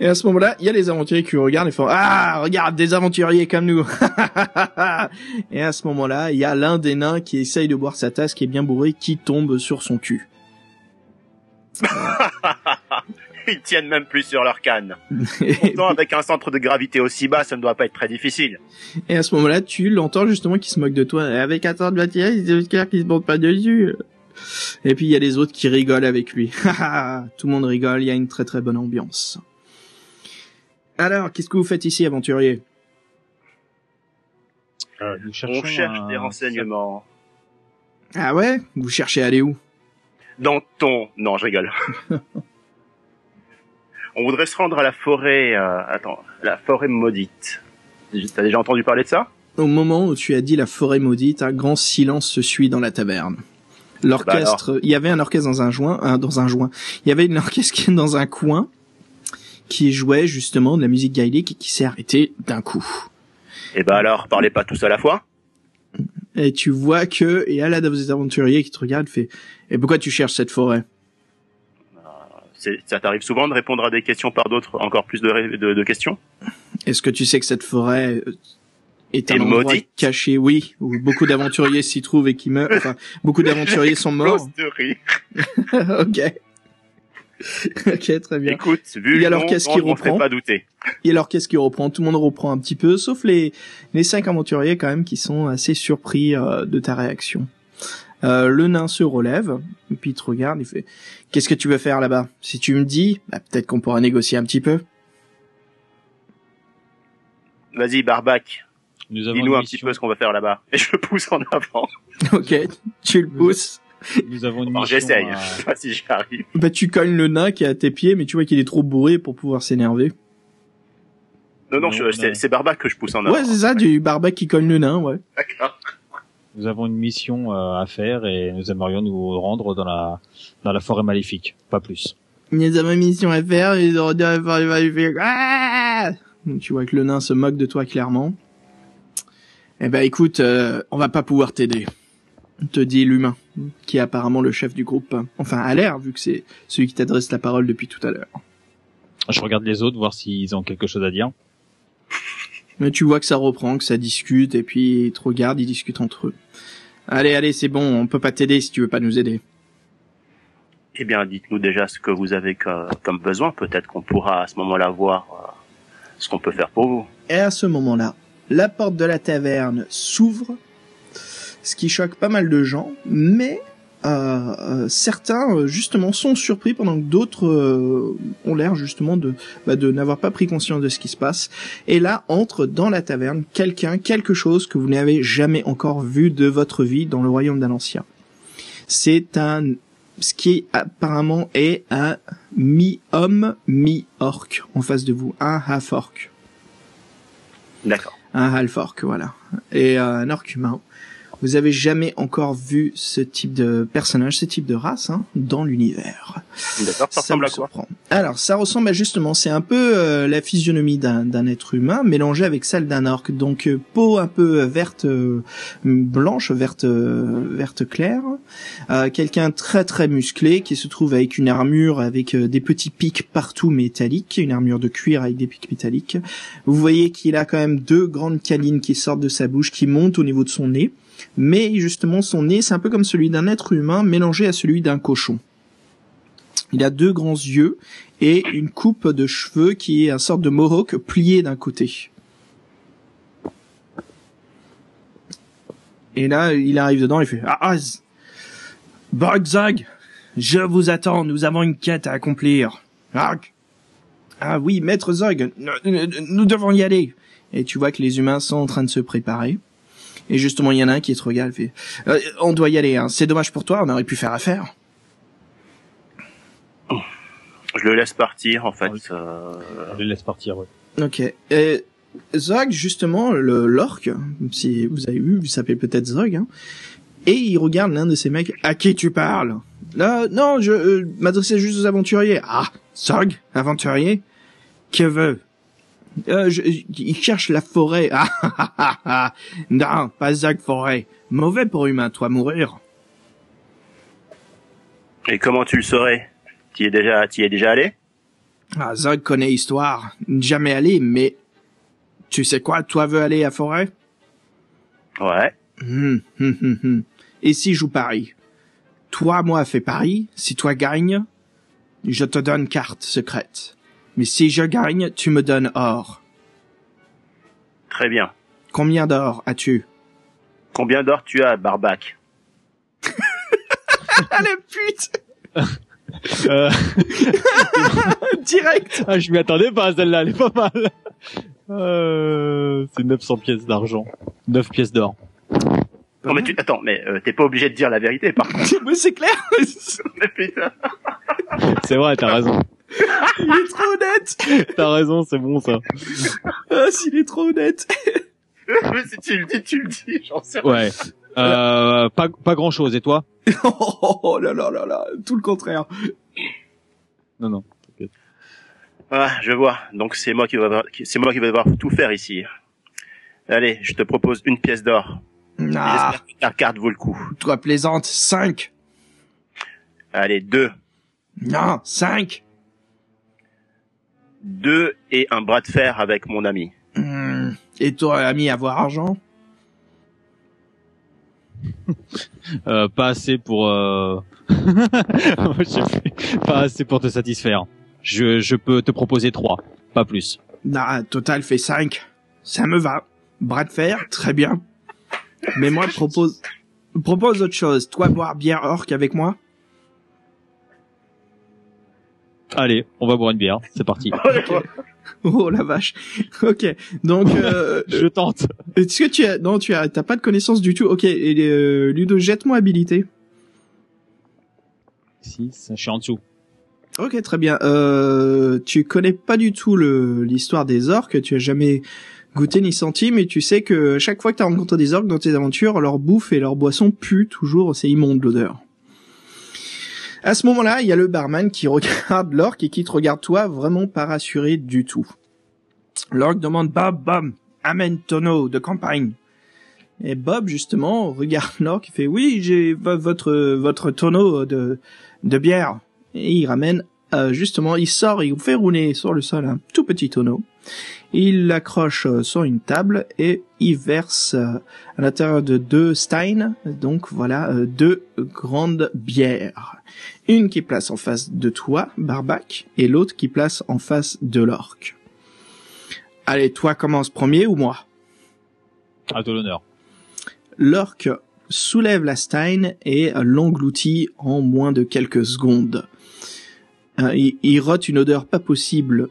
Et à ce moment-là, il y a les aventuriers qui regardent et font Ah, regarde, des aventuriers comme nous. et à ce moment-là, il y a l'un des nains qui essaye de boire sa tasse, qui est bien bourré, qui tombe sur son cul. Ils tiennent même plus sur leur canne. Pourtant, avec un centre de gravité aussi bas, ça ne doit pas être très difficile. Et à ce moment-là, tu l'entends justement qui se moque de toi. Avec un centre de gravité, il qui se monte pas dessus. Et puis il y a les autres qui rigolent avec lui. Tout le monde rigole, il y a une très très bonne ambiance. Alors, qu'est-ce que vous faites ici, aventurier? Euh, On cherche des renseignements. Ah ouais? Vous cherchez à aller où? Dans ton... Non, je rigole. On voudrait se rendre à la forêt... Euh... Attends, la forêt maudite. T'as déjà entendu parler de ça? Au moment où tu as dit la forêt maudite, un grand silence se suit dans la taverne. L'orchestre, bah il y avait un orchestre dans un joint, dans un joint. Il y avait une orchestre qui est dans un coin qui jouait justement de la musique gaélique et qui s'est arrêté d'un coup. Et bah alors, parlez pas tous à la fois. Et tu vois que, et à la des aventuriers qui te regarde fait, et pourquoi tu cherches cette forêt? C'est- Ça t'arrive souvent de répondre à des questions par d'autres, encore plus de, ré- de, de questions? Est-ce que tu sais que cette forêt euh, est un endroit caché, oui, où beaucoup d'aventuriers s'y trouvent et qui meurent, enfin, beaucoup d'aventuriers sont morts. De rire. ok. ok, très bien. Écoute, vu Et alors, qu'est-ce fait reprend pas douter. Et alors, qu'est-ce qui reprend? Tout le monde reprend un petit peu, sauf les, les cinq aventuriers quand même qui sont assez surpris euh, de ta réaction. Euh, le nain se relève, et puis il te regarde, il fait « Qu'est-ce que tu veux faire là-bas? Si tu me dis, bah, peut-être qu'on pourra négocier un petit peu. Vas-y, Barbac, Nous avons dis-nous un petit peu ce qu'on va faire là-bas. Et je le pousse en avant. ok, tu le pousses. Nous avons une mission. j'essaye. à- Je sais pas si j'y arrive. Bah, tu cognes le nain qui est à tes pieds, mais tu vois qu'il est trop bourré pour pouvoir s'énerver. Non, non, Non, c'est Barbac que je pousse en avant. Ouais, c'est ça, du barbac qui cogne le nain, ouais. D'accord. Nous avons une mission euh, à faire et nous aimerions nous rendre dans la dans la forêt maléfique, pas plus. Nous avons une mission à faire, et ils auraient dû faire- faire- faire- Ah Donc, tu vois que le nain se moque de toi clairement. Eh ben écoute, euh, on va pas pouvoir t'aider, te dit l'humain, qui est apparemment le chef du groupe. Enfin, à l'air, vu que c'est celui qui t'adresse la parole depuis tout à l'heure. Je regarde les autres voir s'ils ont quelque chose à dire. Mais tu vois que ça reprend, que ça discute, et puis ils te regardent, ils discutent entre eux. Allez, allez, c'est bon, on peut pas t'aider si tu veux pas nous aider. Eh bien, dites-nous déjà ce que vous avez co- comme besoin. Peut-être qu'on pourra à ce moment-là voir euh, ce qu'on peut faire pour vous. Et à ce moment-là, la porte de la taverne s'ouvre, ce qui choque pas mal de gens, mais euh, euh, certains euh, justement sont surpris pendant que d'autres euh, ont l'air justement de, bah, de n'avoir pas pris conscience de ce qui se passe. Et là entre dans la taverne quelqu'un, quelque chose que vous n'avez jamais encore vu de votre vie dans le royaume d'Alancia. C'est un ce qui apparemment est un mi-homme, mi-orc en face de vous, un half-orc D'accord. un half-orc, voilà, et euh, un orc humain. Vous avez jamais encore vu ce type de personnage, ce type de race hein, dans l'univers. D'accord. Ça ressemble à quoi surprend. Alors, ça ressemble à justement, c'est un peu euh, la physionomie d'un être humain mélangée avec celle d'un orc. Donc euh, peau un peu verte, euh, blanche, verte, euh, verte claire. Euh, Quelqu'un très très musclé qui se trouve avec une armure avec euh, des petits pics partout métalliques, une armure de cuir avec des pics métalliques. Vous voyez qu'il a quand même deux grandes canines qui sortent de sa bouche, qui montent au niveau de son nez. Mais justement, son nez, c'est un peu comme celui d'un être humain mélangé à celui d'un cochon. Il a deux grands yeux et une coupe de cheveux qui est un sorte de mohawk plié d'un côté. Et là, il arrive dedans, il fait Ah, ah Borgzog, je vous attends, nous avons une quête à accomplir. Ah, ah oui, maître Zog, nous devons y aller. Et tu vois que les humains sont en train de se préparer. Et justement, il y en a un qui te regarde, fait Euh, On doit y aller, hein. c'est dommage pour toi, on aurait pu faire affaire. Je le laisse partir, en fait. Oui. euh, Je les laisse partir. Ouais. Ok. Et Zog, justement, le l'orc, si vous avez vu, il s'appelle peut-être Zog, hein, et il regarde l'un de ces mecs. À qui tu parles Là, non, je euh, m'adressais juste aux aventuriers. Ah, Zog, aventurier Que veut euh, je, Il cherche la forêt. Ah, ah, ah, ah. non, pas Zog forêt. Mauvais pour humain, toi mourir. Et comment tu le saurais? Tu y es déjà, t'y es déjà allé? Ah, Zog connaît histoire. Jamais allé, mais tu sais quoi Toi veux aller à forêt? Ouais. Hum, hum, hum. Et si je joue Paris? Toi, moi, fais Paris. Si toi gagnes, je te donne carte secrète. Mais si je gagne, tu me donnes or. Très bien. Combien d'or as-tu? Combien d'or tu as, Barbac? Ah la pute Euh, Direct ah, je m'y attendais pas, celle-là, elle est pas mal. Euh, c'est 900 pièces d'argent. 9 pièces d'or. Non mais tu attends, mais euh, t'es pas obligé de dire la vérité par contre. Mais c'est clair Mais putain. C'est vrai, t'as raison. Il est trop honnête T'as raison, c'est bon ça. Ah, s'il est trop honnête mais si tu le dis, tu le dis, j'en sais rien. Ouais. Euh, pas, pas grand chose. Et toi? oh, là là là là Tout le contraire Non, non. Ah, je vois. Donc c'est moi qui va, c'est moi qui vais devoir tout faire ici. Allez, je te propose une pièce d'or. Ah, J'espère que ta carte vaut le coup. toi plaisante, 5. Allez, deux. Non, 5. Deux et un bras de fer avec mon ami. Hmm. Et toi, ami, avoir argent Euh, pas assez pour euh... pas assez pour te satisfaire. Je, je peux te proposer trois, pas plus. Non, total fait 5. Ça me va. Bras de fer, très bien. Mais moi, propose, propose autre chose. Toi, boire bière orc avec moi Allez, on va boire une bière. C'est parti. Oh la vache. Ok. Donc, euh, je tente. est-ce que tu as, non, tu as, t'as pas de connaissance du tout? Ok. Et euh, Ludo, jette-moi habilité. 6, je suis en dessous. Ok, très bien. Euh, tu connais pas du tout le l'histoire des orques, tu as jamais goûté ni senti, mais tu sais que chaque fois que tu as rencontré des orques dans tes aventures, leur bouffe et leur boisson puent toujours, c'est immonde l'odeur. À ce moment-là, il y a le barman qui regarde l'orque et qui te regarde toi vraiment pas rassuré du tout. L'orque demande Bob, Bob, amène tonneau de campagne. Et Bob, justement, regarde l'orque et fait oui, j'ai vo- votre votre tonneau de de bière et il ramène euh, justement, il sort, il fait rouler sur le sol un tout petit tonneau. Il l'accroche euh, sur une table et il verse euh, à l'intérieur de deux steins, donc voilà, euh, deux grandes bières. Une qui place en face de toi, Barbac, et l'autre qui place en face de l'orque. Allez, toi commence premier ou moi? À toi l'honneur. L'orque soulève la stein et l'engloutit en moins de quelques secondes. Il, il rote une odeur pas possible.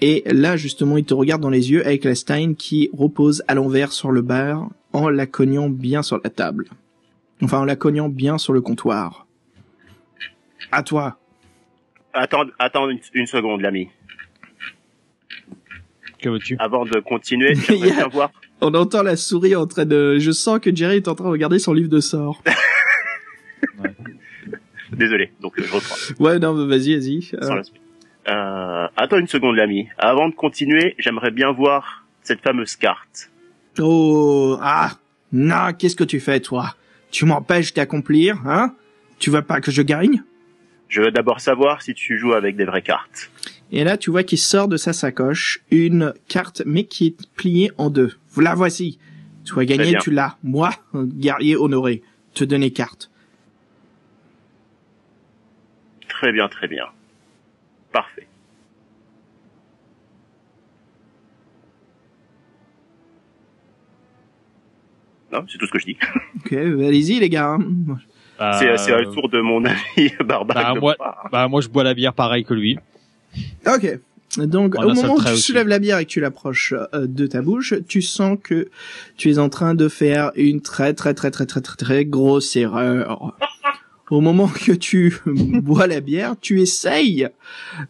Et là, justement, il te regarde dans les yeux avec la stein qui repose à l'envers sur le bar en la cognant bien sur la table. Enfin, en la cognant bien sur le comptoir. À toi. Attends, attends une, une seconde, l'ami. Que veux-tu? Avant de continuer, j'aimerais bien voir. On entend la souris en train de... Je sens que Jerry est en train de regarder son livre de sorts. Désolé, donc je reprends. Ouais, non, mais vas-y, vas-y. Euh, Sans la suite. Euh, attends une seconde, l'ami. Avant de continuer, j'aimerais bien voir cette fameuse carte. Oh, ah, non, qu'est-ce que tu fais, toi? Tu m'empêches d'accomplir, hein? Tu veux pas que je gagne? Je veux d'abord savoir si tu joues avec des vraies cartes. Et là, tu vois qu'il sort de sa sacoche une carte, mais qui est pliée en deux. La voici. Tu as gagné, tu l'as. Moi, guerrier honoré, te donner carte. Très bien, très bien. Parfait. Non, c'est tout ce que je dis. Ok, allez-y, les gars. hein. Bah, C'est c'est le tour de mon ami Barbac. bah, moi- bah moi je bois la bière pareil que lui. Ok. Donc, On au moment où tu aussi. soulèves la bière et que tu l'approches euh, de ta bouche, tu sens que tu es en train de faire une très très très très très très très grosse erreur. Au moment que tu bois la bière, tu essayes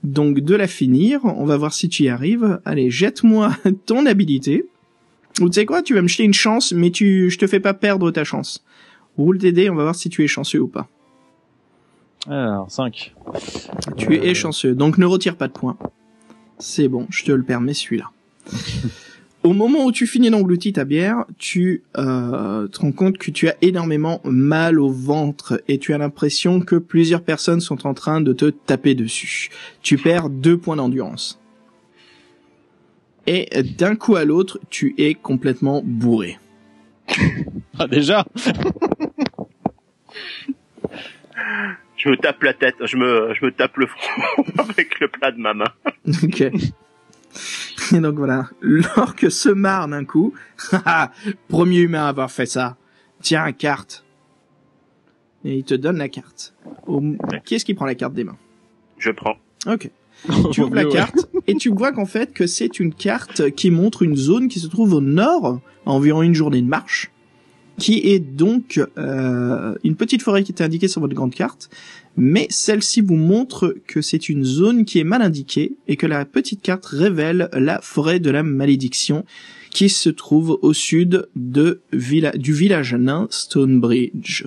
donc de la finir. On va voir si tu y arrives. Allez, jette-moi ton habilité. Ou tu sais quoi, tu vas me jeter une chance, mais tu, je te fais pas perdre ta chance. Roule tes dés, on va voir si tu es chanceux ou pas. Alors 5. Tu es chanceux, donc ne retire pas de points. C'est bon, je te le permets celui-là. Au moment où tu finis d'engloutir ta bière, tu euh, te rends compte que tu as énormément mal au ventre et tu as l'impression que plusieurs personnes sont en train de te taper dessus. Tu perds deux points d'endurance. Et d'un coup à l'autre, tu es complètement bourré. Ah déjà Je me tape la tête, je me, je me tape le front avec le plat de ma main. Ok. Et donc voilà, l'orque se marre d'un coup. Haha, Premier humain à avoir fait ça. Tiens, carte. Et il te donne la carte. Au- Qui est-ce qui prend la carte des mains? Je prends. Ok. Tu ouvres la carte et tu vois qu'en fait que c'est une carte qui montre une zone qui se trouve au nord, à environ une journée de marche, qui est donc euh, une petite forêt qui est indiquée sur votre grande carte, mais celle-ci vous montre que c'est une zone qui est mal indiquée et que la petite carte révèle la forêt de la malédiction qui se trouve au sud du village nain Stonebridge.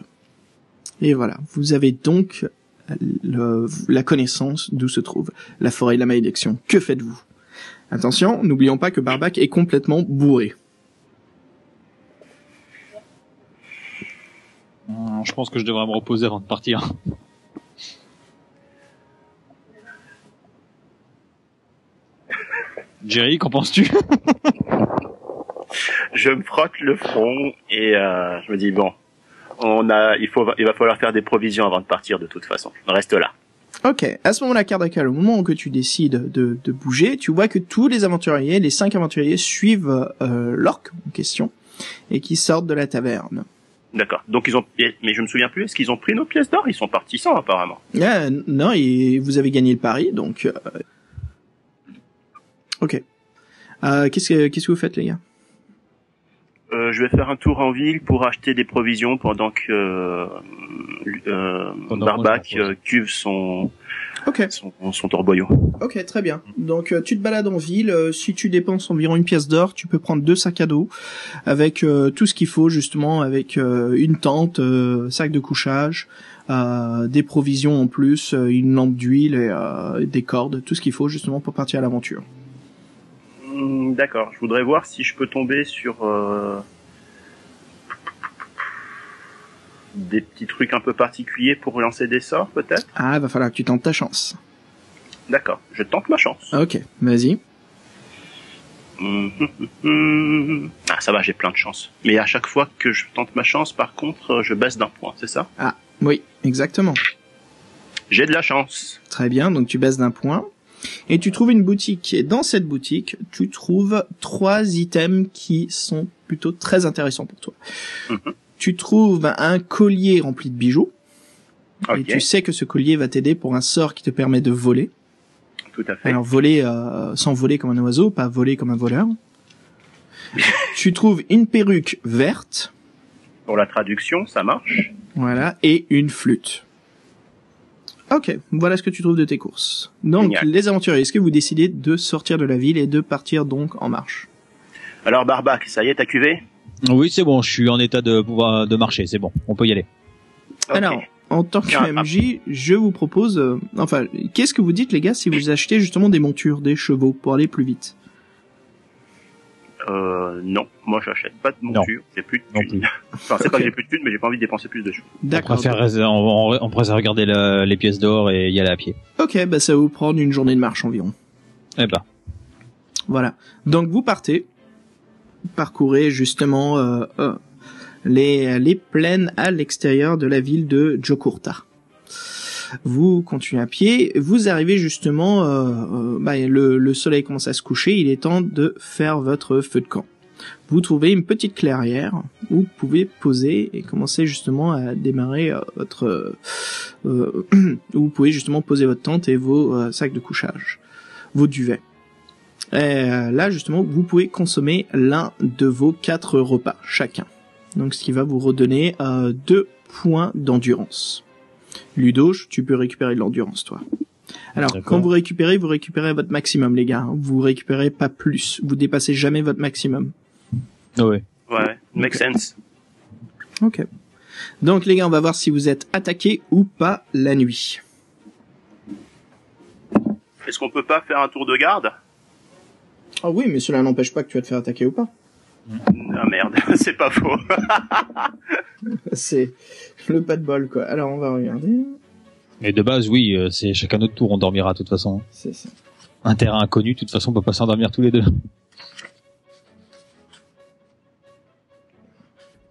Et voilà, vous avez donc euh, la connaissance d'où se trouve la forêt de la malédiction. Que faites-vous? Attention, n'oublions pas que Barbac est complètement bourré. Euh, je pense que je devrais me reposer avant de partir. Jerry, qu'en penses-tu? Je me frotte le front et euh, je me dis bon, on a, il faut, il va falloir faire des provisions avant de partir de toute façon. Reste là. Ok, à ce moment-là, Kardakal, au moment où tu décides de, de bouger, tu vois que tous les aventuriers, les cinq aventuriers, suivent euh, l'orque en question et qui sortent de la taverne. D'accord. Donc ils ont, mais je me souviens plus. Est-ce qu'ils ont pris nos pièces d'or? Ils sont partis sans apparemment. Ah, non, et vous avez gagné le pari, donc. euh, Ok. Euh, qu'est-ce que qu'est-ce que vous faites, les gars? Euh, je vais faire un tour en ville pour acheter des provisions pendant que euh, euh, Pendant Barbac euh, cuve son, Ok. son son torboyau. Ok, très bien. Donc euh, tu te balades en ville. euh, si tu dépenses environ une pièce d'or, tu peux prendre deux sacs à dos avec euh, tout ce qu'il faut justement, avec euh, une tente, euh, sac de couchage, euh, des provisions en plus, une lampe d'huile et euh, des cordes, tout ce qu'il faut justement pour partir à l'aventure. Hmm, D'accord. Je voudrais voir si je peux tomber sur euh, des petits trucs un peu particuliers pour lancer des sorts, peut-être? Ah, va falloir que tu tentes ta chance. D'accord. Je tente ma chance. Ok, vas-y. Hum, hum. Ah, ça va, j'ai plein de chance. Mais à chaque fois que je tente ma chance, par contre, je baisse d'un point, c'est ça? Oui, exactement. J'ai de la chance. Très bien, donc tu baisses d'un point. Et tu trouves une boutique. Et dans cette boutique, tu trouves trois items qui sont plutôt très intéressants pour toi. Mhm. Tu trouves un collier rempli de bijoux. Et tu sais que ce collier va t'aider pour un sort qui te permet de voler. tout à fait. Alors voler euh, sans voler comme un oiseau, pas voler comme un voleur. tu trouves une perruque verte, Pour la traduction, ça marche. voilà, et une flûte. Ok, voilà ce que tu trouves de tes courses. Donc, Génial. les aventuriers, est-ce que vous décidez de sortir de la ville et de partir donc en marche Alors, Barbac, ça y est, t'as cuvé? Oui, c'est bon, je suis en état de pouvoir de marcher, c'est bon, on peut y aller. Alors, en tant que. MJ, je vous propose, euh, enfin, qu'est-ce que vous dites les gars si vous achetez justement des montures, des chevaux pour aller plus vite? Euh, non, moi j'achète pas de monture, j'ai plus de thunes. plus. enfin, c'est Ok. pas que j'ai plus de thunes, mais j'ai pas envie de dépenser plus de choses. On D'accord. préfère, on, on, on préfère regarder la- les pièces d'or et y aller à pied. Ok, bah ça va vous prendre une journée de marche environ. Eh ben, Voilà. Donc vous partez, parcourez justement euh, euh, les, les plaines à l'extérieur de la ville de Jokurta. Vous continuez à pied, vous arrivez justement, euh, euh, bah, le, le soleil commence à se coucher, il est temps de faire votre feu de camp. Vous trouvez une petite clairière où vous pouvez poser et commencer justement à démarrer euh, votre, euh, où vous pouvez justement poser votre tente et vos euh, sacs de couchage, vos duvets. Et là, justement, vous pouvez consommer l'un de vos quatre repas chacun. Donc, ce qui va vous redonner deux points d'endurance. Ludo, tu peux récupérer de l'endurance, toi. Alors, quand vous récupérez, vous récupérez votre maximum, les gars. Vous récupérez pas plus. Vous dépassez jamais votre maximum. ouais. Ouais, make sense. Ok. Donc, les gars, on va voir si vous êtes attaqués ou pas la nuit. Est-ce qu'on peut pas faire un tour de garde? Ah oui, mais cela n'empêche pas que tu vas te faire attaquer ou pas. Ah merde, c'est pas faux. C'est le pas de bol, quoi. Alors, on va regarder. Mais de base, oui, euh, c'est chacun notre tour, on dormira de toute façon. C'est ça. Un terrain inconnu, de toute façon, on peut pas s'endormir tous les deux.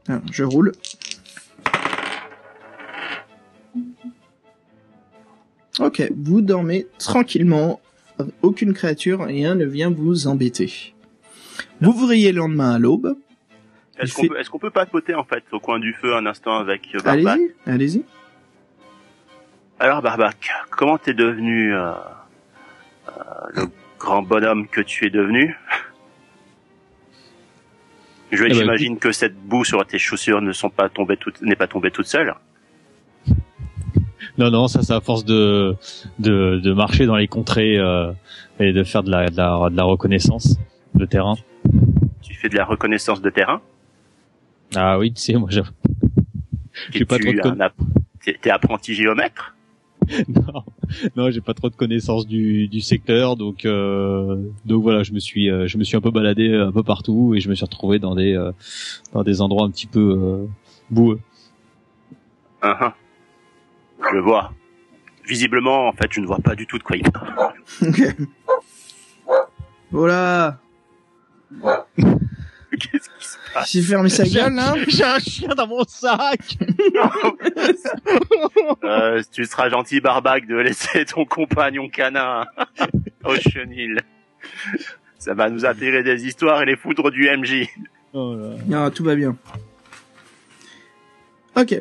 Alors, je roule. Ok, vous dormez tranquillement, aucune créature, rien ne vient vous embêter. Vous vous réveillez le lendemain à l'aube. Est-ce qu'on fait- peut, est-ce qu'on peut papoter en fait au coin du feu un instant avec euh, Barbac Allez-y, allez-y. Alors Barbac, comment t'es devenu euh, euh, le grand bonhomme que tu es devenu? Je ben, j'imagine que cette boue sur tes chaussures ne sont pas tombées toutes, n'est pas tombée toute seule. Non, non, ça, c'est à force de, de, de marcher dans les contrées euh, et de faire de la, de la, de la reconnaissance de terrain. Fais de la reconnaissance de terrain. Ah oui, tu sais, moi, j'ai... J'ai pas trop de app- t'es, apprenti géomètre? non, non, j'ai pas trop de connaissances du, du secteur, donc euh, donc voilà, je me suis euh, je me suis un peu baladé un peu partout et je me suis retrouvé dans des euh, dans des endroits un petit peu euh, boueux. Uhum. Je vois. Visiblement, en fait, je ne vois pas du tout de quoi il parle. Ok. Voilà. Qu'est-ce qui se passe? J'ai fermé sa gueule, là. J'ai un chien dans mon sac. euh, Tu seras gentil, Barbac, de laisser ton compagnon canin au chenil. Ça va nous attirer des histoires et les foudres du MJ. Oh là. Ah, tout va bien. Ok.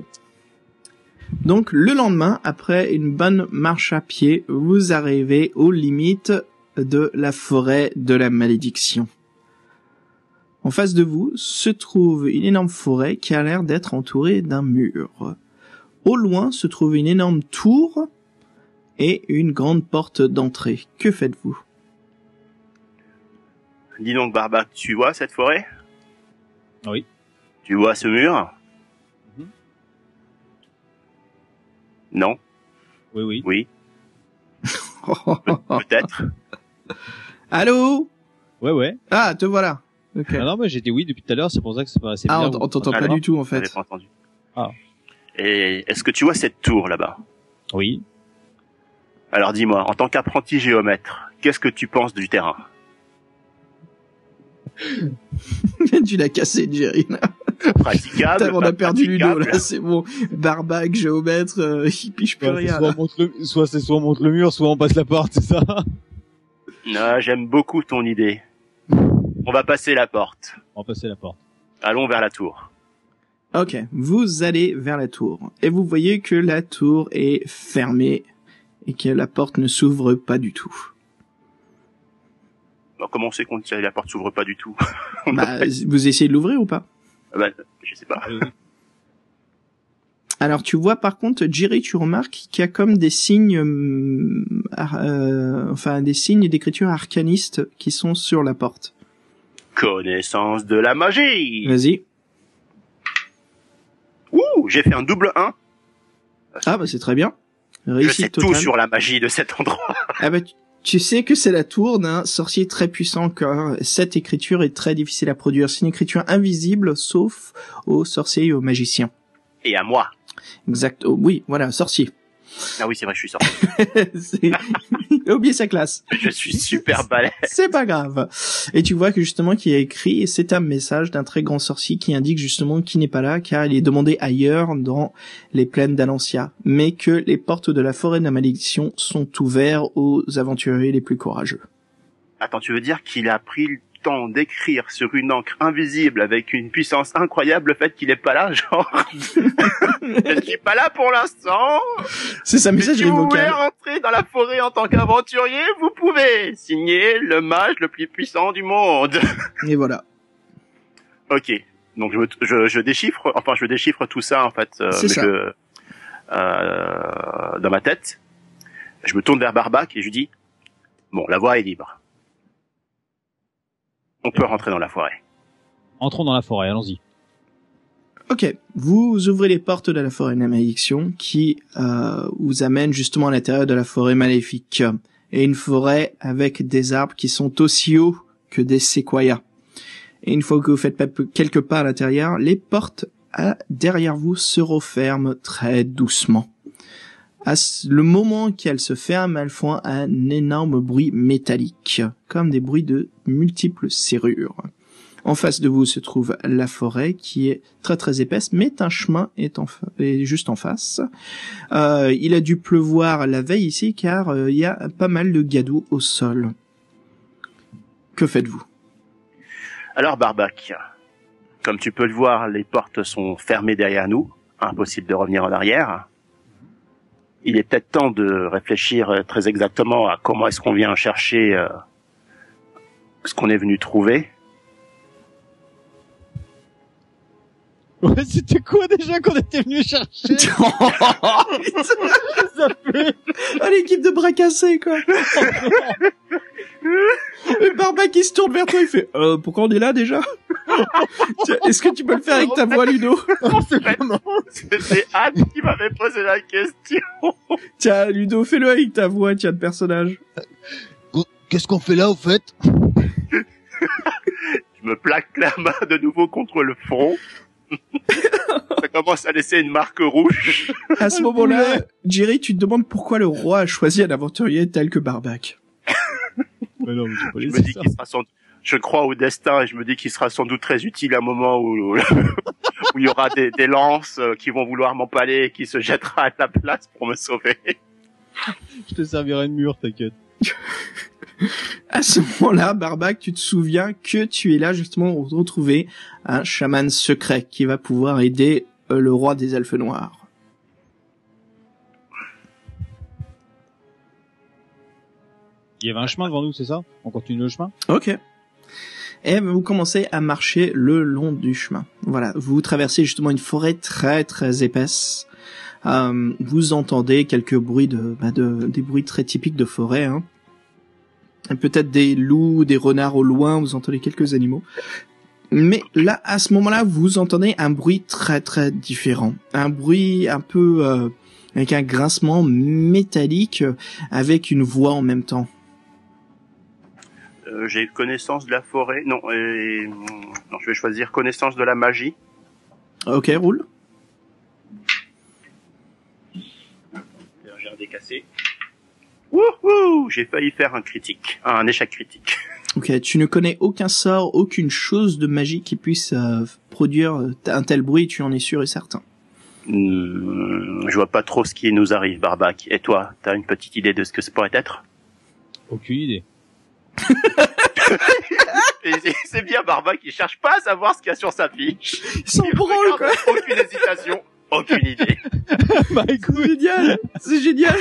Donc, le lendemain, après une bonne marche à pied, vous arrivez aux limites de la forêt de la malédiction. En face de vous se trouve une énorme forêt qui a l'air d'être entourée d'un mur. Au loin se trouve une énorme tour et une grande porte d'entrée. Que faites-vous? Dis donc, Barbac, tu vois cette forêt? Oui. Tu vois ce mur? Mhm. Non? Oui, oui. Oui Peut-être Allô? Ouais, ouais. Ah, te voilà. Ok. Ah non, moi j'étais oui depuis tout à l'heure, c'est pour ça que ça paraissait Ah, on, bizarre. on t'entend pas du tout en J'avais fait. pas entendu. Ah. Et est-ce que tu vois cette tour là-bas? Oui. Alors dis-moi, en tant qu'apprenti géomètre, qu'est-ce que tu penses du terrain? Tu l'as cassé, Jerry. Praticable Putain, on a perdu Ludo, là, c'est bon. Barbac, géomètre, euh, il piche plus Soit, rien. soit on monte le, soit c'est soit on monte le mur, soit on passe la porte, c'est ça? Ah, J'aime beaucoup ton idée. On va passer la porte. On va passer la porte. Allons vers la tour. Ok, vous allez vers la tour. Et vous voyez que la tour est fermée et que la porte ne s'ouvre pas du tout. Alors, comment on sait qu'on la porte s'ouvre pas du tout Bah, vous essayez de l'ouvrir ou pas Ah bah, Je sais pas. Oui. Alors tu vois par contre, Jerry, tu remarques qu'il y a comme des signes, ar- euh, enfin des signes d'écriture arcanistes qui sont sur la porte. Connaissance de la magie Vas-y. Ouh, j'ai fait un double 1. Ah bah c'est très bien. Je Réussite sais tout sur la magie de cet endroit. Ah bah, tu- tu sais que c'est la tour d'un sorcier très puissant car cette écriture est très difficile à produire. C'est une écriture invisible sauf aux sorciers et aux magiciens. Et à moi. Exact. oh, oui, voilà, sorcier. Ah oui, c'est vrai, je suis sorti. C'est- Il a oublié sa classe. je suis super balèze. C'est pas grave. Et tu vois que justement qu'il y a écrit, c'est un message d'un très grand sorcier qui indique justement qu'il n'est pas là car il est demandé ailleurs dans les plaines d'Alancia, mais que les portes de la forêt de la malédiction sont ouvertes aux aventuriers les plus courageux. Attends, tu veux dire qu'il a pris temps d'écrire sur une encre invisible avec une puissance incroyable le fait qu'il est pas là, genre Je suis pas là pour l'instant. C'est Mais message si vous voulez rentrer dans la forêt en tant qu'aventurier, vous pouvez signer le mage le plus puissant du monde. Et voilà. ok. Donc je, je, je déchiffre, enfin je déchiffre tout ça en fait, euh, C'est mais ça. je- euh, dans ma tête. Je me tourne vers Barbac et je lui dis bon, la voie est libre. On peut rentrer dans la forêt. Entrons dans la forêt, allons-y. Ok, vous ouvrez les portes de la forêt de la malédiction qui euh, vous amène justement à l'intérieur de la forêt maléfique. Et une forêt avec des arbres qui sont aussi hauts que des séquoias. Et une fois que vous faites quelques pas à l'intérieur, les portes à- derrière vous se referment très doucement. À le moment qu'elles se ferment, elles font un énorme bruit métallique, comme des bruits de multiples serrures. En face de vous se trouve la forêt qui est très très épaisse, mais un chemin est juste en face. Euh, il a dû pleuvoir la veille ici car euh, il y a pas mal de gadou au sol. Que faites-vous? Alors Barbac, comme tu peux le voir, les portes sont fermées derrière nous, impossible de revenir en arrière. Il est peut-être temps de réfléchir euh, très exactement à comment est-ce qu'on vient chercher euh, ce qu'on est venu trouver. Ouais, c'était quoi déjà qu'on était venu chercher Ça fait- Ah, l'équipe de bras cassés, quoi Le barbac qui se tourne vers toi, il fait euh, pourquoi on est là déjà Tiens, Est-ce que tu peux le faire avec ta voix, Ludo C'était Anne qui m'avait posé la question. Tiens, Ludo, fais-le avec ta voix, tiens, de personnage. Qu'est-ce qu'on fait là, au fait? Je me plaque la main de nouveau contre le front. Ça commence à laisser une marque rouge. À ce moment-là, Jerry, tu te demandes pourquoi le roi a choisi un aventurier tel que Barbac. Mais non, mais j'ai pas Je laissé me dis ça. qu'il sera sans je crois au destin et je me dis qu'il sera sans doute très utile à un moment où, où il y aura des, des lances euh, qui vont vouloir m'empaler et qui se jettera à la place pour me sauver. Je te servirai de mur, t'inquiète. À ce moment-là, Barbac, tu te souviens que tu es là justement pour retrouver un chaman secret qui va pouvoir aider euh, le roi des elfes noirs. Il y avait un chemin devant nous, c'est ça? On continue le chemin? Ok. Et vous commencez à marcher le long du chemin. Voilà, vous traversez justement une forêt très très épaisse. Euh, vous entendez quelques bruits de, bah, de des bruits très typiques de forêt. Hein. Peut-être des loups, des renards au loin. Vous entendez quelques animaux. Mais là, à ce moment-là, vous entendez un bruit très très différent. Un bruit un peu euh, avec un grincement métallique, euh, avec une voix en même temps. Euh, J'ai connaissance de la forêt. Non, et, non, je vais choisir connaissance de la magie. Ok, roule. J'ai un décassé. Wouhou J'ai failli faire un critique, un échec critique. Ok, tu ne connais aucun sort, aucune chose de magie qui puisse euh, produire euh, un tel bruit, tu en es sûr et certain. Hmm, je vois pas trop ce qui nous arrive, Barbac. Et toi, t'as une petite idée de ce que ça pourrait être? Aucune idée. C'est- bien Barbac, il cherche pas à savoir ce qu'il y a sur sa fiche. Sans Il branle, quoi Aucune hésitation, aucune idée. bah C'est génial. C'est génial.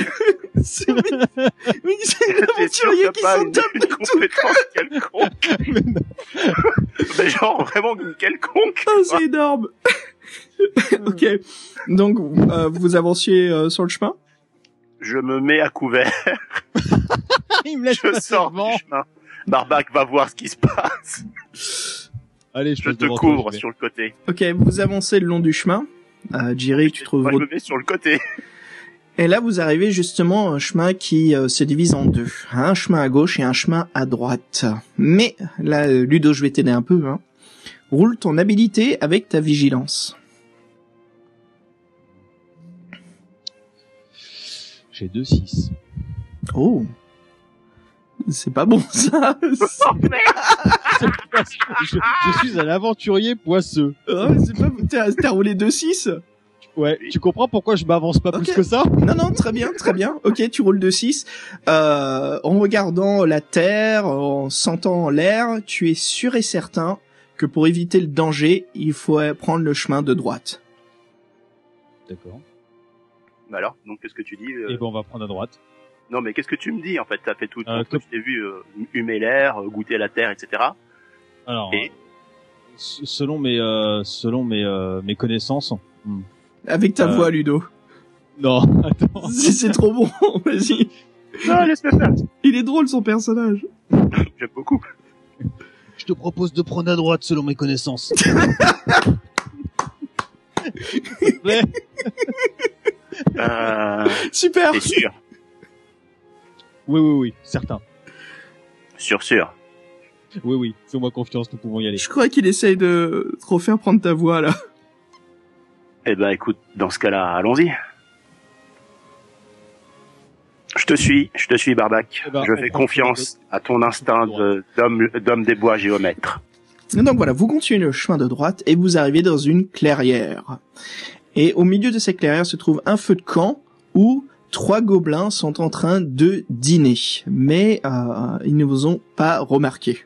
C'est mais c'est un T'es sûr aventurier que qui s'en tape de tout quelconque. Mais genre vraiment quelconque. Ah, c'est énorme. Ok, donc euh, vous avanciez euh, sur le chemin? Je me mets à couvert, Il me laisse je sors du chemin. Barbac va voir ce qui se passe. Allez, je, te toi, couvre sur le côté. Ok, vous avancez le long du chemin. Euh, Jerry, tu trouves Moi, je me mets sur le côté. Et là, vous arrivez justement à un chemin qui euh, se divise en deux. Un chemin à gauche et un chemin à droite. Mais, là, euh, Ludo, je vais t'aider un peu. Hein. Roule ton habilité avec ta vigilance. J'ai 2-6. Oh C'est pas bon, ça je, je suis un aventurier poisseux. Oh, c'est pas... T'as t'as roulé 2-6 Ouais, tu comprends pourquoi je m'avance pas plus que ça Non, non, très bien, très bien. Ok, tu roules 2-6. Euh, en regardant la terre, en sentant l'air, tu es sûr et certain que pour éviter le danger, il faut prendre le chemin de droite. D'accord. Bah alors, donc qu'est-ce que tu dis euh, Et ben on va prendre à droite. Non mais qu'est-ce que tu me dis en fait? T'as fait tout Euh, truc, je t'ai vu euh, humer l'air, euh, goûter la terre, etc. Alors, Et euh, selon mes euh, selon mes euh, mes connaissances. hmm. Avec ta Euh. voix, Ludo. Non, attends. C'est trop bon, vas-y. Non, laisse-le faire. Il est drôle son personnage. J'aime beaucoup. Je te propose de prendre à droite selon mes connaissances. Euh, Super. T'es sûr Oui, oui, oui, certain. Sûr, sûr. Oui, oui, fais-moi confiance, nous pouvons y aller. Je crois qu'il essaye de trop faire prendre ta voix là. Eh ben écoute, dans ce cas-là, allons-y. Je te suis, je te suis Barbac. Eh ben, je fais confiance à ton instinct de- d'homme d'homme des bois géomètre. Et Donc voilà, vous continuez le chemin de droite et vous arrivez dans une clairière. Et au milieu de cette clairière se trouve un feu de camp où trois gobelins sont en train de dîner. Mais euh, ils ne vous ont pas remarqué.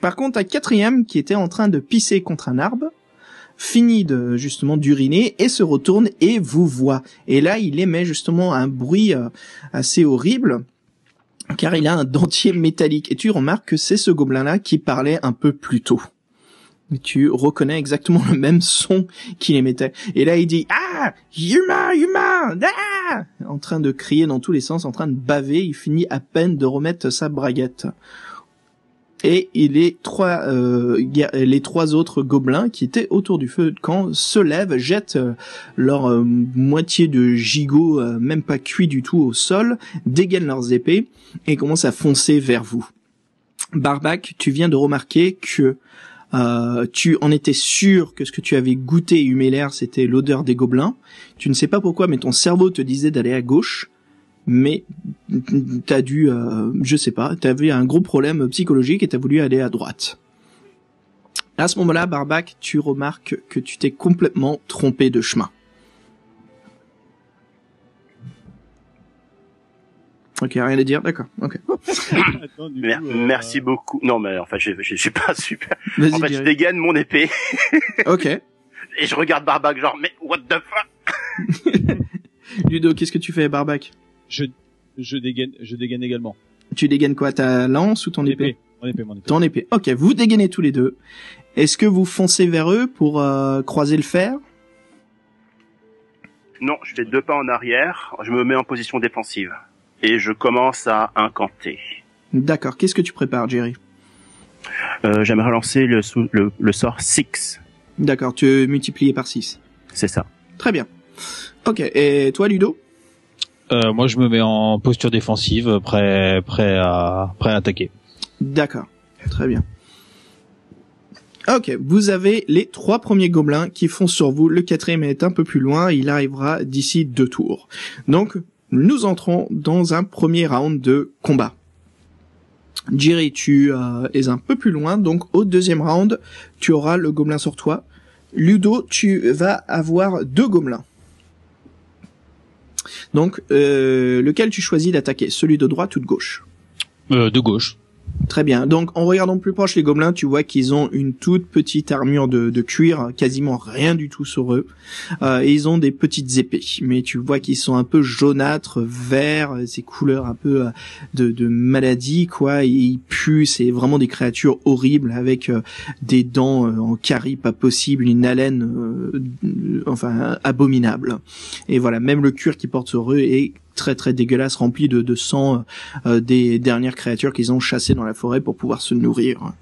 Par contre, un quatrième qui était en train de pisser contre un arbre finit de justement d'uriner et se retourne et vous voit. Et là, il émet justement un bruit euh, assez horrible car il a un dentier métallique. Et tu remarques que c'est ce gobelin-là qui parlait un peu plus tôt. Tu reconnais exactement le même son qu'il émettait. Et là, il dit Ah Yuma Yuma Ah En train de crier dans tous les sens, en train de baver. Il finit à peine de remettre sa braguette. Et les trois, euh, les trois autres gobelins qui étaient autour du feu de camp se lèvent, jettent euh, leur euh, moitié de gigot, euh, même pas cuit du tout, au sol, dégainent leurs épées et commencent à foncer vers vous. Barbac, tu viens de remarquer que Euh, tu en étais sûr que ce que tu avais goûté et humé l'air, c'était l'odeur des gobelins. Tu ne sais pas pourquoi, mais ton cerveau te disait d'aller à gauche. Mais t'as dû, euh, je sais pas, t'avais un gros problème psychologique et t'as voulu aller à droite. À ce moment-là, Barbac, tu remarques que tu t'es complètement trompé de chemin. Ok, rien à dire, d'accord. Ok. Attends, du Mer- coup, euh, Merci beaucoup. Non, mais enfin, je, je, je suis pas super. En fait, je dégaine mon épée Ok. et je regarde Barbac genre, mais what the fuck? Ludo, qu'est-ce que tu fais, Barbac? Je, je dégaine, je dégaine également. Tu dégaines quoi, ta lance ou ton épée, Mon épée, mon épée. Ton épée. Ok, vous dégainez tous les deux. Est-ce que vous foncez vers eux pour euh, croiser le fer? Non, je fais deux pas en arrière, je me mets en position défensive et je commence à incanter. D'accord. Qu'est-ce que tu prépares, Jerry? Euh, J'aimerais lancer le, le, le sort 6. D'accord, tu multiplié par 6. C'est ça. Très bien. Ok, et toi, Ludo? Euh, moi, je me mets en posture défensive, prêt, prêt à, prêt à attaquer. D'accord. Très bien. Ok, vous avez les trois premiers gobelins qui foncent sur vous. Le quatrième est un peu plus loin. Il arrivera d'ici deux tours. Donc, nous entrons dans un premier round de combat. Jerry, tu euh, es un peu plus loin. Donc, au deuxième round, tu auras le gobelin sur toi. Ludo, tu vas avoir deux gobelins. Donc, euh, lequel tu choisis d'attaquer? Celui de droite ou de gauche? Euh, de gauche. Très bien. Donc, en regardant plus proche les gobelins, tu vois qu'ils ont une toute petite armure de, cuir, quasiment rien du tout sur eux. Euh, et ils ont des petites épées, mais tu vois qu'ils sont un peu jaunâtres, verts, ces couleurs un peu euh, de, de maladie, quoi. Ils puent, c'est vraiment des créatures horribles avec euh, des dents en carie pas possible, une haleine, enfin abominable. Et voilà, même le cuir qu'ils portent sur eux est très très dégueulasse, rempli de, de sang euh, des dernières créatures qu'ils ont chassées dans la forêt pour pouvoir se nourrir.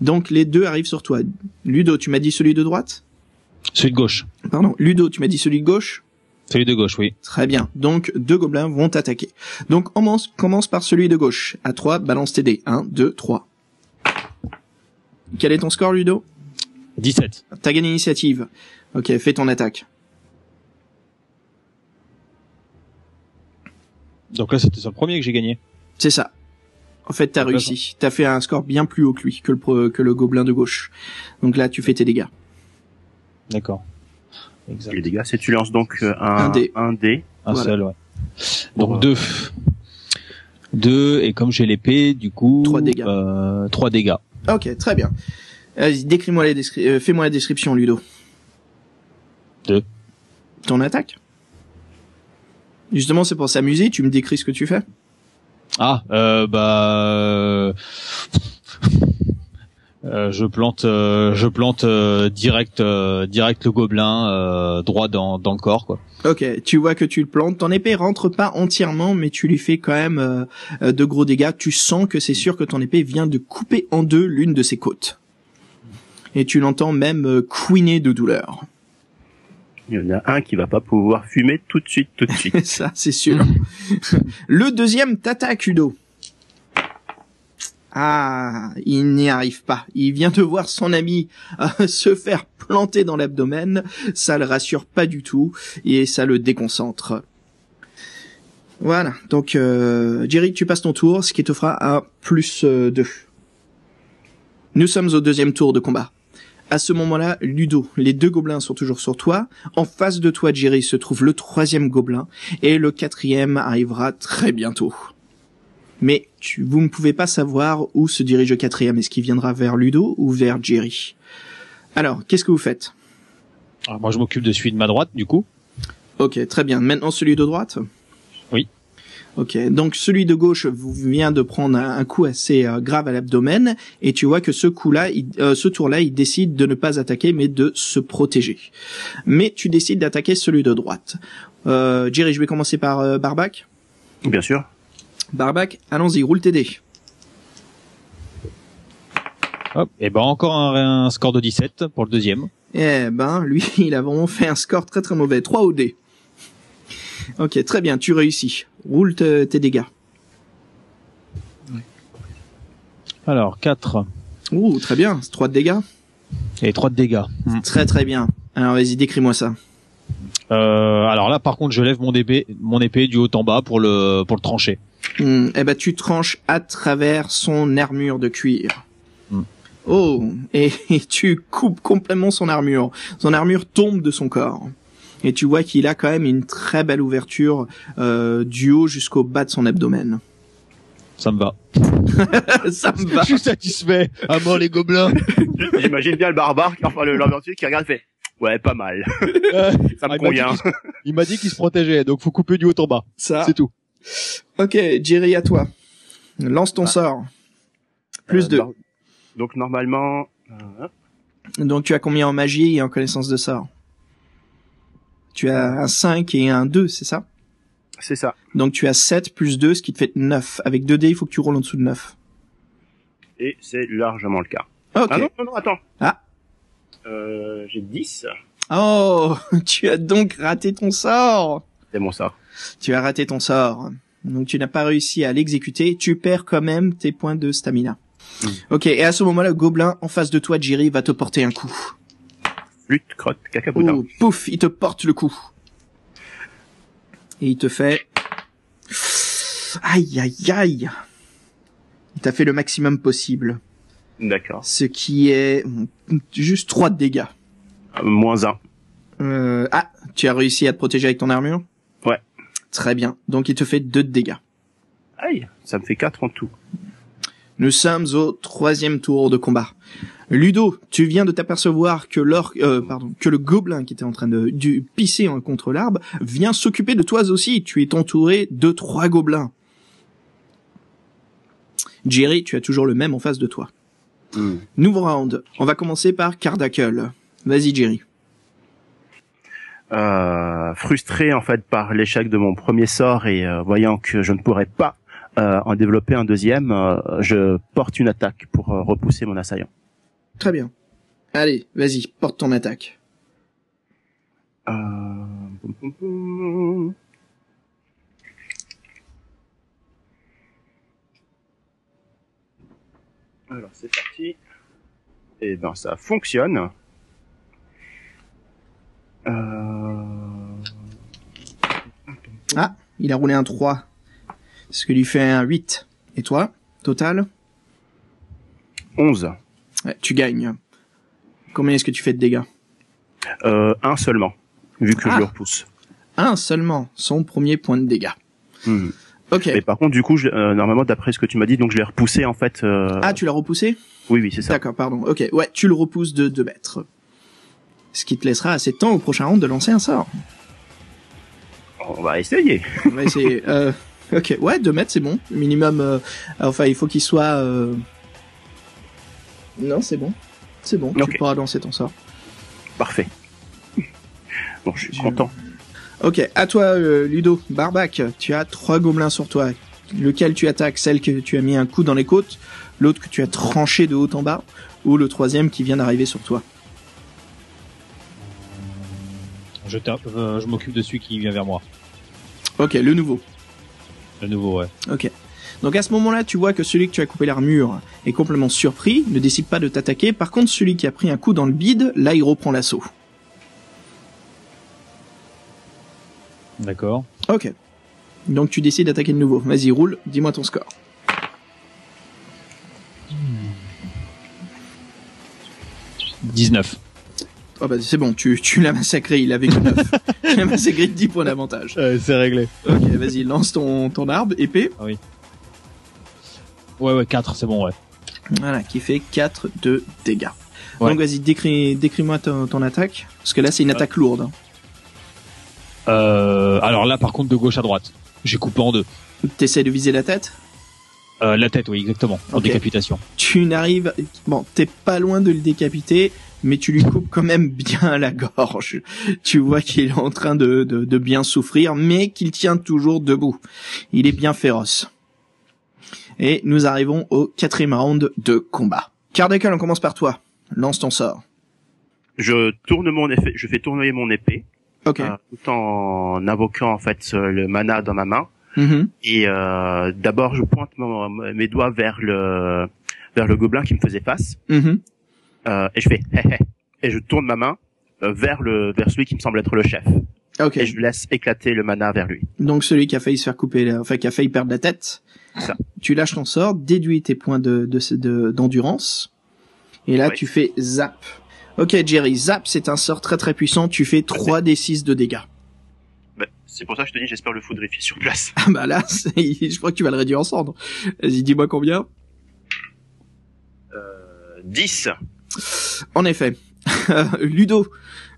Donc les deux arrivent sur toi. Ludo, tu m'as dit celui de droite? Celui de gauche. Pardon. Ludo, tu m'as dit celui de gauche? Celui de gauche, oui. Très bien. Donc deux gobelins vont t'attaquer. Donc on commence, commence par celui de gauche. À 3, balance tes dés. 1, 2, 3. Quel est ton score, Ludo? 17. T'as gagné l'initiative. Ok, fais ton attaque. Donc là, c'était sur le premier que j'ai gagné. C'est ça. En fait, t'as réussi. T'as fait un score bien plus haut que lui, que le, pro- que le gobelin de gauche. Donc là, tu fais tes dégâts. D'accord. Exact. Les dégâts, c'est tu lances donc euh, un, Un dé. un dé. Un Voilà. seul, ouais. Donc Pour, deux. Deux, et comme j'ai l'épée, du coup... Trois dégâts. Euh, trois dégâts. Ok, très bien. Vas-y, décris-moi les descri- euh, fais-moi la description, Ludo. Deux. Ton attaque? Justement, c'est pour s'amuser, tu me décris ce que tu fais Ah, euh, bah... euh, je plante, euh, je plante euh, direct, direct le gobelin euh, droit dans, dans le corps, quoi. Ok, tu vois que tu le plantes. Ton épée rentre pas entièrement, mais tu lui fais quand même de gros dégâts. Tu sens que c'est sûr que ton épée vient de couper en deux l'une de ses côtes. Et tu l'entends même couiner de douleur. Il y en a un qui va pas pouvoir fumer tout de suite, tout de suite. Ça, c'est sûr. le deuxième t'attaque, Udo. Ah, il n'y arrive pas. Il vient de voir son ami euh, se faire planter dans l'abdomen. Ça le rassure pas du tout et ça le déconcentre. Voilà. Donc, euh, Jerry, tu passes ton tour, ce qui te fera un plus 2. Nous sommes au deuxième tour de combat. À ce moment-là, Ludo, les deux gobelins sont toujours sur toi. En face de toi, Jerry, se trouve le troisième gobelin et le quatrième arrivera très bientôt. Mais tu, vous ne pouvez pas savoir où se dirige le quatrième. Est-ce qu'il viendra vers Ludo ou vers Jerry? Alors, qu'est-ce que vous faites? Alors, moi, je m'occupe de celui de ma droite, du coup. Ok, très bien. Maintenant, celui de droite? Oui. Ok, donc celui de gauche vient de prendre un, un coup assez euh, grave à l'abdomen et tu vois que ce coup-là, euh, ce tour-là, il décide de ne pas attaquer mais de se protéger. Mais tu décides d'attaquer celui de droite. Euh, Jerry, je vais commencer par euh, Barbac. Bien sûr. Barbac, allons-y, roule tes dés. Hop. Et ben encore un, un score de 17 pour le deuxième. Eh ben, lui, il a vraiment fait un score très très mauvais. 3 au dé. Ok, très bien, tu réussis. Roule te- tes dégâts. Alors 4, Ouh, très bien. C'est 3 de dégâts. Et 3 de dégâts. Très très bien. Alors vas-y, décris-moi ça. Euh, alors là, par contre, je lève mon épée, mon épée du haut en bas pour le pour le trancher. Hmm, eh ben, tu tranches à travers son armure de cuir. Hmm. Oh, et, et tu coupes complètement son armure. Son armure tombe de son corps. Et tu vois qu'il a quand même une très belle ouverture euh, du haut jusqu'au bas de son abdomen. Ça me va. ça me va. Je suis satisfait. À mort les gobelins. J'imagine bien le barbare, qui- enfin le l'aventurier qui regarde et fait Ouais, pas mal. Euh, Ça me Ah, il m'a dit convient. qu'il se- Il m'a dit qu'il se protégeait, donc faut couper du haut en bas. Ça. C'est tout. Ok, Jerry, à toi. Lance ton sort. Plus Euh, deux. bar- Donc normalement, euh, Donc tu as combien en magie et en connaissance de sort? Tu as un 5 et un 2, c'est ça? C'est ça. Donc tu as 7 plus 2, ce qui te fait 9. Avec 2 dés, il faut que tu roules en dessous de 9. Et c'est largement le cas. Ok. Ah non, non, non, attends. Ah. Euh, j'ai 10. Oh, tu as donc raté ton sort. C'est mon sort. Tu as raté ton sort. Donc tu n'as pas réussi à l'exécuter. Tu perds quand même tes points de stamina. Mm. Ok, et à ce moment-là, le gobelin en face de toi, Jerry, va te porter un coup. Flûte, crotte, cacaboudin. Oh, pouf, il te porte le coup. Et il te fait... Aïe, aïe, aïe. Il t'a fait le maximum possible. D'accord. Ce qui est juste 3 de dégâts. Euh, moins 1. Euh, ah, tu as réussi à te protéger avec ton armure? Ouais. Très bien. Donc il te fait 2 de dégâts. Aïe, ça me fait 4 en tout. Nous sommes au troisième tour de combat. Ludo, tu viens de t'apercevoir que l'or, euh, pardon, que le gobelin qui était en train de, du pisser contre l'arbre vient s'occuper de toi aussi. Tu es entouré de trois gobelins. Jerry, tu as toujours le même en face de toi. Hmm. Nouveau round. On va commencer par Cardacle. Vas-y, Jerry. Euh, frustré en fait par l'échec de mon premier sort et euh, voyant que je ne pourrais pas euh, en développer un deuxième, euh, je porte une attaque pour repousser mon assaillant. Très bien. Allez, vas-y, porte ton attaque. Euh... Alors c'est parti. Et ben ça fonctionne. Euh... Ah, il a roulé un 3. Ce qui lui fait un 8. Et toi, total? 11. Ouais, tu gagnes. Combien est-ce que tu fais de dégâts Euh, un seulement, vu que Ah. je le repousse. Un seulement, son premier point de dégâts. Hmm. Ok. Mais par contre, du coup, je, euh, normalement, d'après ce que tu m'as dit, donc je l'ai repoussé en fait. euh, Ah, tu l'as repoussé Oui, oui, c'est ça. D'accord, pardon. Ok, ouais, tu le repousses de 2 mètres. Ce qui te laissera assez de temps au prochain round de lancer un sort. On va essayer. On va essayer. euh, ok, ouais, 2 mètres, c'est bon. Minimum, euh, enfin, il faut qu'il soit... Non, c'est bon. C'est bon, tu pourras lancer ton sort. Parfait. Bon, je suis Je- content. Ok, à toi, euh, Ludo. Barbac, tu as trois gobelins sur toi. Lequel tu attaques? Celle que tu as mis un coup dans les côtes, l'autre que tu as tranché de haut en bas, ou le troisième qui vient d'arriver sur toi? Je, tape, euh, je m'occupe de celui qui vient vers moi. Ok, le nouveau. Le nouveau, ouais. Ok. Donc à ce moment-là, tu vois que celui que tu as coupé l'armure est complètement surpris, ne décide pas de t'attaquer. Par contre, celui qui a pris un coup dans le bide, là, il reprend l'assaut. D'accord. Ok. Donc tu décides d'attaquer de nouveau. Vas-y, roule. Dis-moi ton score. « 19. Oh bah c'est bon, tu, tu l'as massacré, il avait que 9. tu l'as massacré de 10 points d'avantage. c'est réglé. Ok, vas-y, lance ton, ton arbre, épée. Ouais, ouais, 4, c'est bon, ouais. Voilà, qui fait 4 de dégâts. Ouais. Donc vas-y, décris, décris-moi ton, ton attaque. Parce que là, c'est une attaque lourde. Euh, alors là, par contre, de gauche à droite. J'ai coupé en deux. T'essaies de viser la tête? Euh, la tête, oui, exactement. En décapitation. Tu n'arrives... Bon, t'es pas loin de le décapiter, mais tu lui coupes quand même bien la gorge. Tu vois qu'il est en train de, de, de bien souffrir, mais qu'il tient toujours debout. Il est bien féroce. Et nous arrivons au quatrième round de combat. Cardacle, on commence par toi. Lance ton sort. Je tourne mon effet, je fais tourner mon épée, Ok. euh, tout en invoquant en fait euh, le mana dans ma main. Mhm. Et euh, d'abord, je pointe mon- mes doigts vers le vers le gobelin qui me faisait face Mhm. euh, et je fais hé hé et je tourne ma main euh, vers le vers celui qui me semble être le chef Ok. et je laisse éclater le mana vers lui. Donc celui qui a failli se faire couper, enfin qui a failli perdre la tête. Ça. Tu lâches ton sort, déduis tes points de de- de- d'endurance, et là tu fais zap. Ok Jerry, zap c'est un sort très très puissant. Tu fais 3 d 6 de dégâts. Ben, c'est pour ça que je te dis j'espère le foudrifier sur place. Ah bah là, je crois que tu vas le réduire en cendres. Vas-y, dis-moi combien? Euh, 10. En effet, Ludo,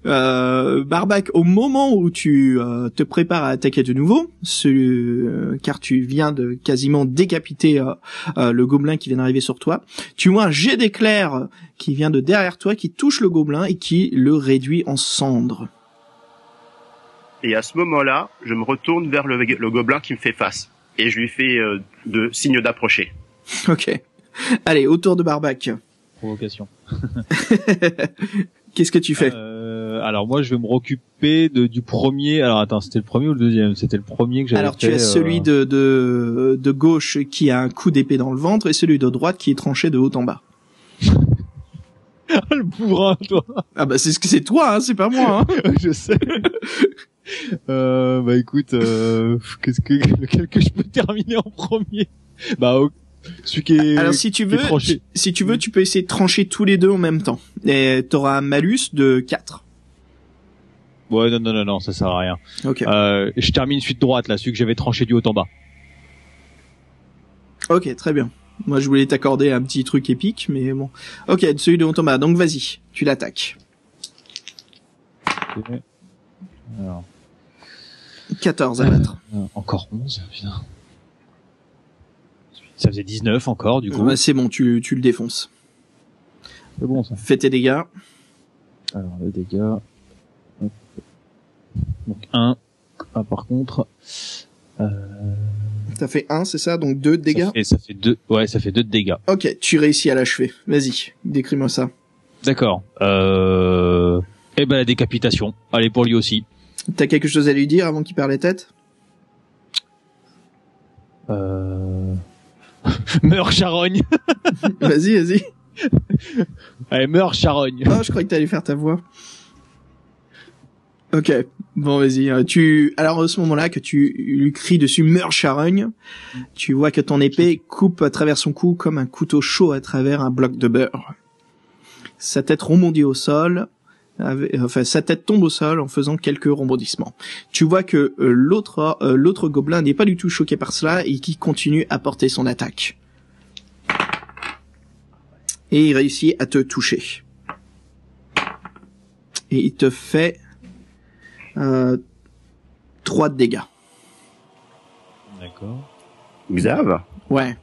euh, Barbac, au moment où tu euh, te prépares à attaquer de nouveau, ce, euh, car tu viens de quasiment décapiter euh, euh, le gobelin qui vient d'arriver sur toi, tu vois un jet d'éclair qui vient de derrière toi, qui touche le gobelin et qui le réduit en cendres. Et à ce moment-là, je me retourne vers le, le gobelin qui me fait face. Et je lui fais euh, de signe d'approcher. Ok. Allez, autour de Barbac. Provocation. Qu'est-ce que tu fais? Euh, alors moi, je vais me reccuper de, du premier. Alors attends, c'était le premier ou le deuxième? C'était le premier que j'avais Alors tu as celui euh, de, de, de gauche qui a un coup d'épée dans le ventre et celui de droite qui est tranché de haut en bas. le bourrin, toi. Ah bah c'est ce que c'est toi, hein, c'est pas moi. Hein. je sais. euh, bah écoute, euh, qu'est-ce que lequel que je peux terminer en premier? Bah au- celui qui est. Alors si tu veux, si tu veux, tu peux essayer de trancher tous les deux en même temps. Et t'auras un malus de 4. Ouais, non, non, non, non, ça sert à rien. Ok. Euh, je termine suite droite là, celui que j'avais tranché du haut en bas. Ok, très bien. Moi je voulais t'accorder un petit truc épique, mais bon. Ok, celui de haut en bas. Donc vas-y, tu l'attaques. Alors, 14 à battre. euh, encore 11, putain. Ça faisait 19 encore, du coup. Ouais, c'est bon, tu, tu le défonces. C'est bon ça. Fais tes dégâts. Alors, les dégâts. Donc 1. Ah, par contre. Euh, T'as fait 1, c'est ça? Donc 2 de dégâts? Ça fait, ça fait deux. Ouais, ça fait deux de dégâts. Ok, tu réussis à l'achever. Vas-y, décris-moi ça. D'accord. Euh... Eh ben la décapitation. Allez pour lui aussi. T'as quelque chose à lui dire avant qu'il perde la tête? Euh... meurs charogne. Vas-y, vas-y. Allez meurs charogne. Oh, je croyais que t'allais faire ta voix. Ok, bon vas-y. euh, Tu alors à ce moment-là que tu lui cries dessus meurs charogne, tu vois que ton épée coupe à travers son cou comme un couteau chaud à travers un bloc de beurre. Sa tête rebondit au sol. Enfin, sa tête tombe au sol en faisant quelques rebondissements. Tu vois que euh, l'autre euh, l'autre gobelin n'est pas du tout choqué par cela et qui continue à porter son attaque. Et il réussit à te toucher. Et il te fait euh, 3 de dégâts. D'accord. Xav Ouais.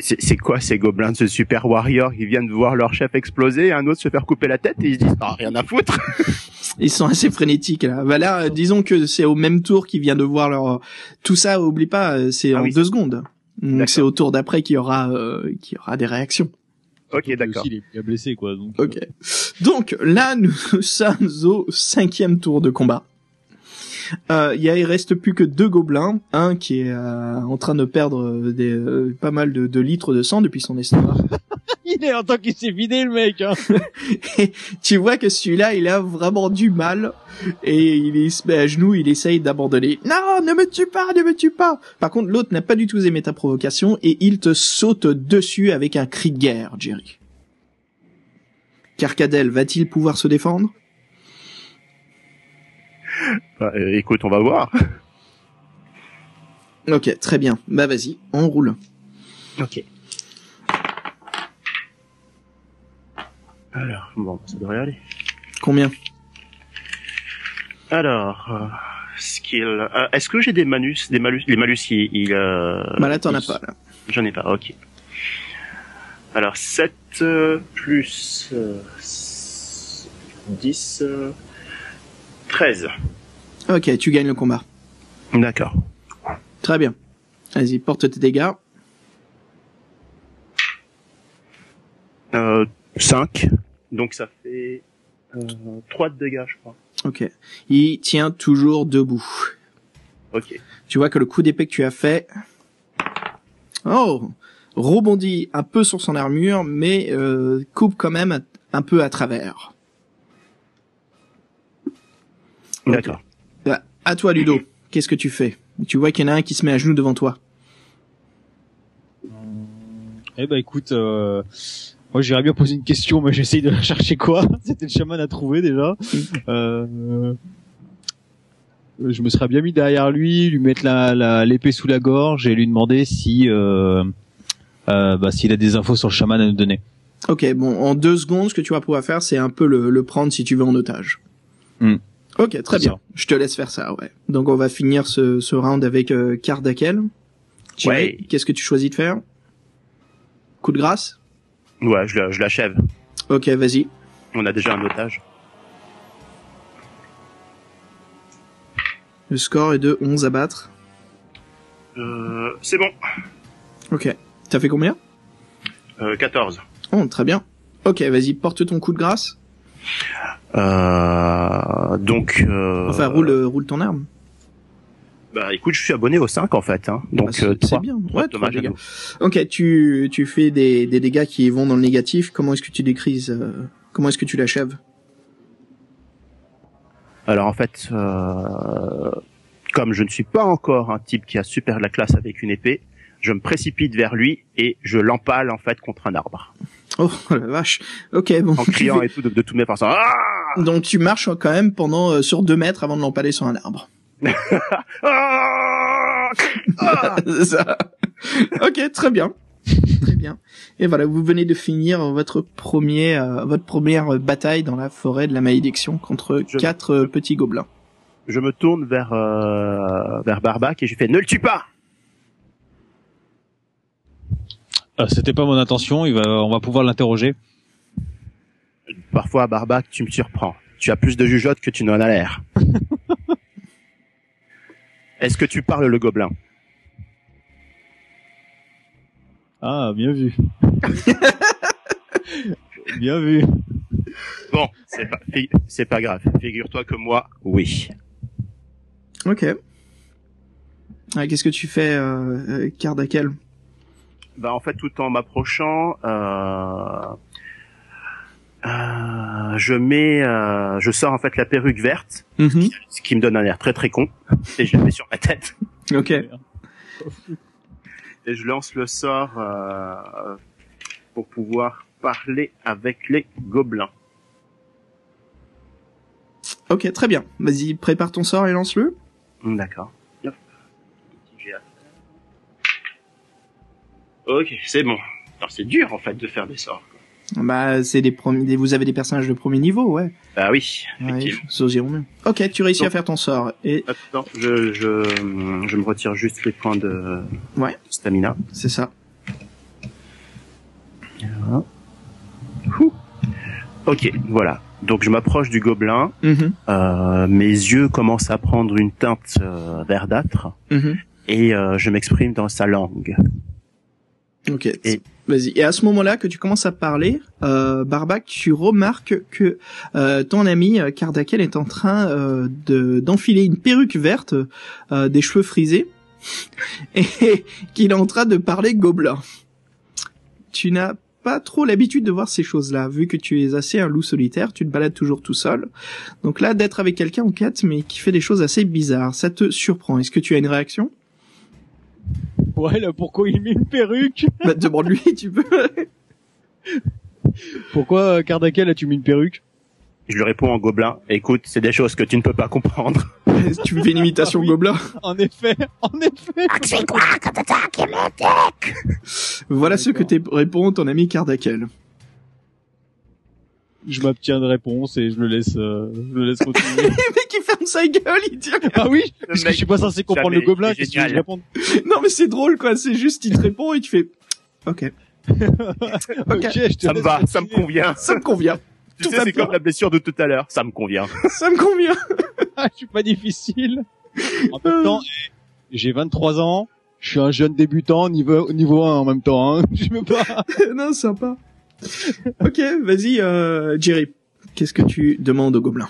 C'est c'est quoi ces gobelins de ce super warrior qui viennent de voir leur chef exploser, un autre se faire couper la tête et ils se disent ah rien à foutre. Ils sont assez frénétiques là. Bah là, euh, disons que c'est au même tour qu'il vient de voir leur tout ça. Oublie pas, euh, c'est Ah en oui. deux secondes. Donc c'est au tour d'après qu'il y aura euh, qu'il y aura des réactions. Ok d'accord. il est blessé quoi. Donc. Ok. Donc là, nous sommes au cinquième tour de combat. Euh, Il y a, il reste plus que deux gobelins, un qui est euh, en train de perdre euh, des, euh, pas mal de, de litres de sang depuis son estomac. Il est en tant qu'il s'est vidé le mec. Hein. tu vois que celui-là, il a vraiment du mal et il, se met à genoux, il essaye d'abandonner. Non, ne me tue pas, ne me tue pas. Par contre, l'autre n'a pas du tout aimé ta provocation et il te saute dessus avec un cri de guerre, Jerry. Carcadel va-t-il pouvoir se défendre? Bah, euh, écoute, on va voir. Ok, très bien. Bah vas-y, on roule. Ok. Alors bon, ça devrait aller. Combien? Alors euh, skill. euh, Est-ce que j'ai des malus, des malus, les malus il, il euh, Bah là, t'en as pas, là. J'en ai pas. Ok. Alors 7 euh, plus euh, 10 euh, 13. Ok, tu gagnes le combat. D'accord. Très bien. Vas-y, porte tes dégâts. Euh, 5. Donc ça fait euh, 3 de dégâts, je crois. Ok. Il tient toujours debout. Ok. Tu vois que le coup d'épée que tu as fait... Oh rebondit un peu sur son armure, mais euh, coupe quand même un peu à travers. D'accord. Bah, à toi, Ludo. Qu'est-ce que tu fais? Tu vois qu'il y en a un qui se met à genoux devant toi. Eh ben écoute, euh, moi j'irais bien poser une question, mais j'essaye de la chercher quoi C'était le chaman à trouver déjà. Euh, je me serais bien mis derrière lui, lui mettre la l'épée sous la gorge et lui demander si euh, euh, bah, s'il a des infos sur le chaman à nous donner. Ok, bon, en deux secondes, ce que tu vas pouvoir faire, c'est un peu le, le prendre si tu veux en otage. Hmm. Ok, très bien. Je te laisse faire ça, ouais. Donc on va finir ce, ce round avec euh, Kardakel. Thierry, Ouais. Qu'est-ce que tu choisis de faire? Coup de grâce? Ouais, je, je l'achève. Ok, vas-y. On a déjà un otage. Le score est de 11 à battre. Euh, c'est bon. Ok. T'as fait combien? Euh, 14. Oh, très bien. Ok, vas-y, porte ton coup de grâce. Euh, donc, euh, Enfin, roule, euh, roule ton arme. Bah, écoute, je suis abonné au 5 en fait. Hein. Donc, Bah, c'est- euh, c'est bien. Ouais, à dégâts. Ok, tu, tu fais des, des dégâts qui vont dans le négatif. Comment est-ce que tu décrises euh, Comment est-ce que tu l'achèves? Alors en fait, euh, comme je ne suis pas encore un type qui a super la classe avec une épée, je me précipite vers lui et je l'empale en fait contre un arbre, Oh la vache. Ok, bon. en criant et tout de, de toutes mes forces. Ah Donc tu marches quand même pendant euh, sur deux mètres avant de l'empaler sur un arbre. Ah Ah ça. ok, très bien. Très bien. Et voilà, vous venez de finir votre premier, euh, votre première bataille dans la forêt de la malédiction contre Je- quatre euh, petits gobelins. je me tourne vers euh, vers Barbac et je lui fais ne le tue pas. Ah, C'était pas mon intention. Il va, on va pouvoir l'interroger. Parfois Barbac, tu me surprends. Tu as plus de jugeote que tu n'en as l'air. Est-ce que tu parles le gobelin? Ah, bien vu. bien vu. Bon, c'est pas, fi- c'est pas grave. Figure-toi que moi, oui. Ok. Ah, Qu'est-ce que tu fais, euh, euh, Kardakel Bah en fait, tout en m'approchant, euh, je mets, euh, je sors en fait la perruque verte, Mhm. ce qui me donne un air très très con, et je la mets sur ma tête. Ok. Et je lance le sort euh, pour pouvoir parler avec les gobelins. Ok, très bien. Vas-y, prépare ton sort et lance-le. Hmm, D'accord. Ok, c'est bon. Alors c'est dur en fait de faire des sorts. Bah, c'est des premiers, vous avez des personnages de premier niveau, ouais. Bah oui, Ouais, mieux. Ok, tu réussis Donc- à faire ton sort. Et Attends, je, je, je me retire juste les points de Ouais. stamina. c'est ça. Ok, voilà. Donc je m'approche du gobelin. Mhm. Euh, mes yeux commencent à prendre une teinte euh, verdâtre Mhm. et euh, je m'exprime dans sa langue. Ok. Et- Vas-y. Et à ce moment-là que tu commences à parler, euh, Barbac, tu remarques que euh, ton ami euh, Kardakel est en train euh, de d'enfiler une perruque verte, euh, des cheveux frisés, et qu'il est en train de parler gobelin. Tu n'as pas trop l'habitude de voir ces choses-là, vu que tu es assez un loup solitaire, tu te balades toujours tout seul. Donc là, d'être avec quelqu'un en quête, mais qui fait des choses assez bizarres, ça te surprend. Est-ce que tu as une réaction? Ouais, là, pourquoi il met une perruque? Bah, demande-lui, tu peux. Pourquoi, euh, Kardakel, as-tu mis une perruque? Je lui réponds en gobelin. Écoute, c'est des choses que tu ne peux pas comprendre. tu me fais une imitation Ah oui. gobelin? En effet, en effet. Voilà ce que te répond ton ami Kardakel. Je m'abstiens de réponse et je le laisse, euh, je le laisse continuer. Le mec il ferme sa gueule, il dit rien. ah oui, parce que je suis pas censé comprendre le gobelin. Qu'est-ce que veux je Non mais c'est drôle quoi, c'est juste il te répond et tu fais ok, Ok, je te Ça me va, ça me convient. ça me convient, Tu Tout sais, c'est comme la blessure de tout à l'heure. Ça me convient. ça me convient. Ah, je suis pas difficile. En même temps, eh, j'ai 23 ans. Je suis un jeune débutant niveau niveau 1 en même temps. Hein. Je me pas. non sympa. Ok, vas-y euh, Jerry, qu'est-ce que tu demandes au gobelin?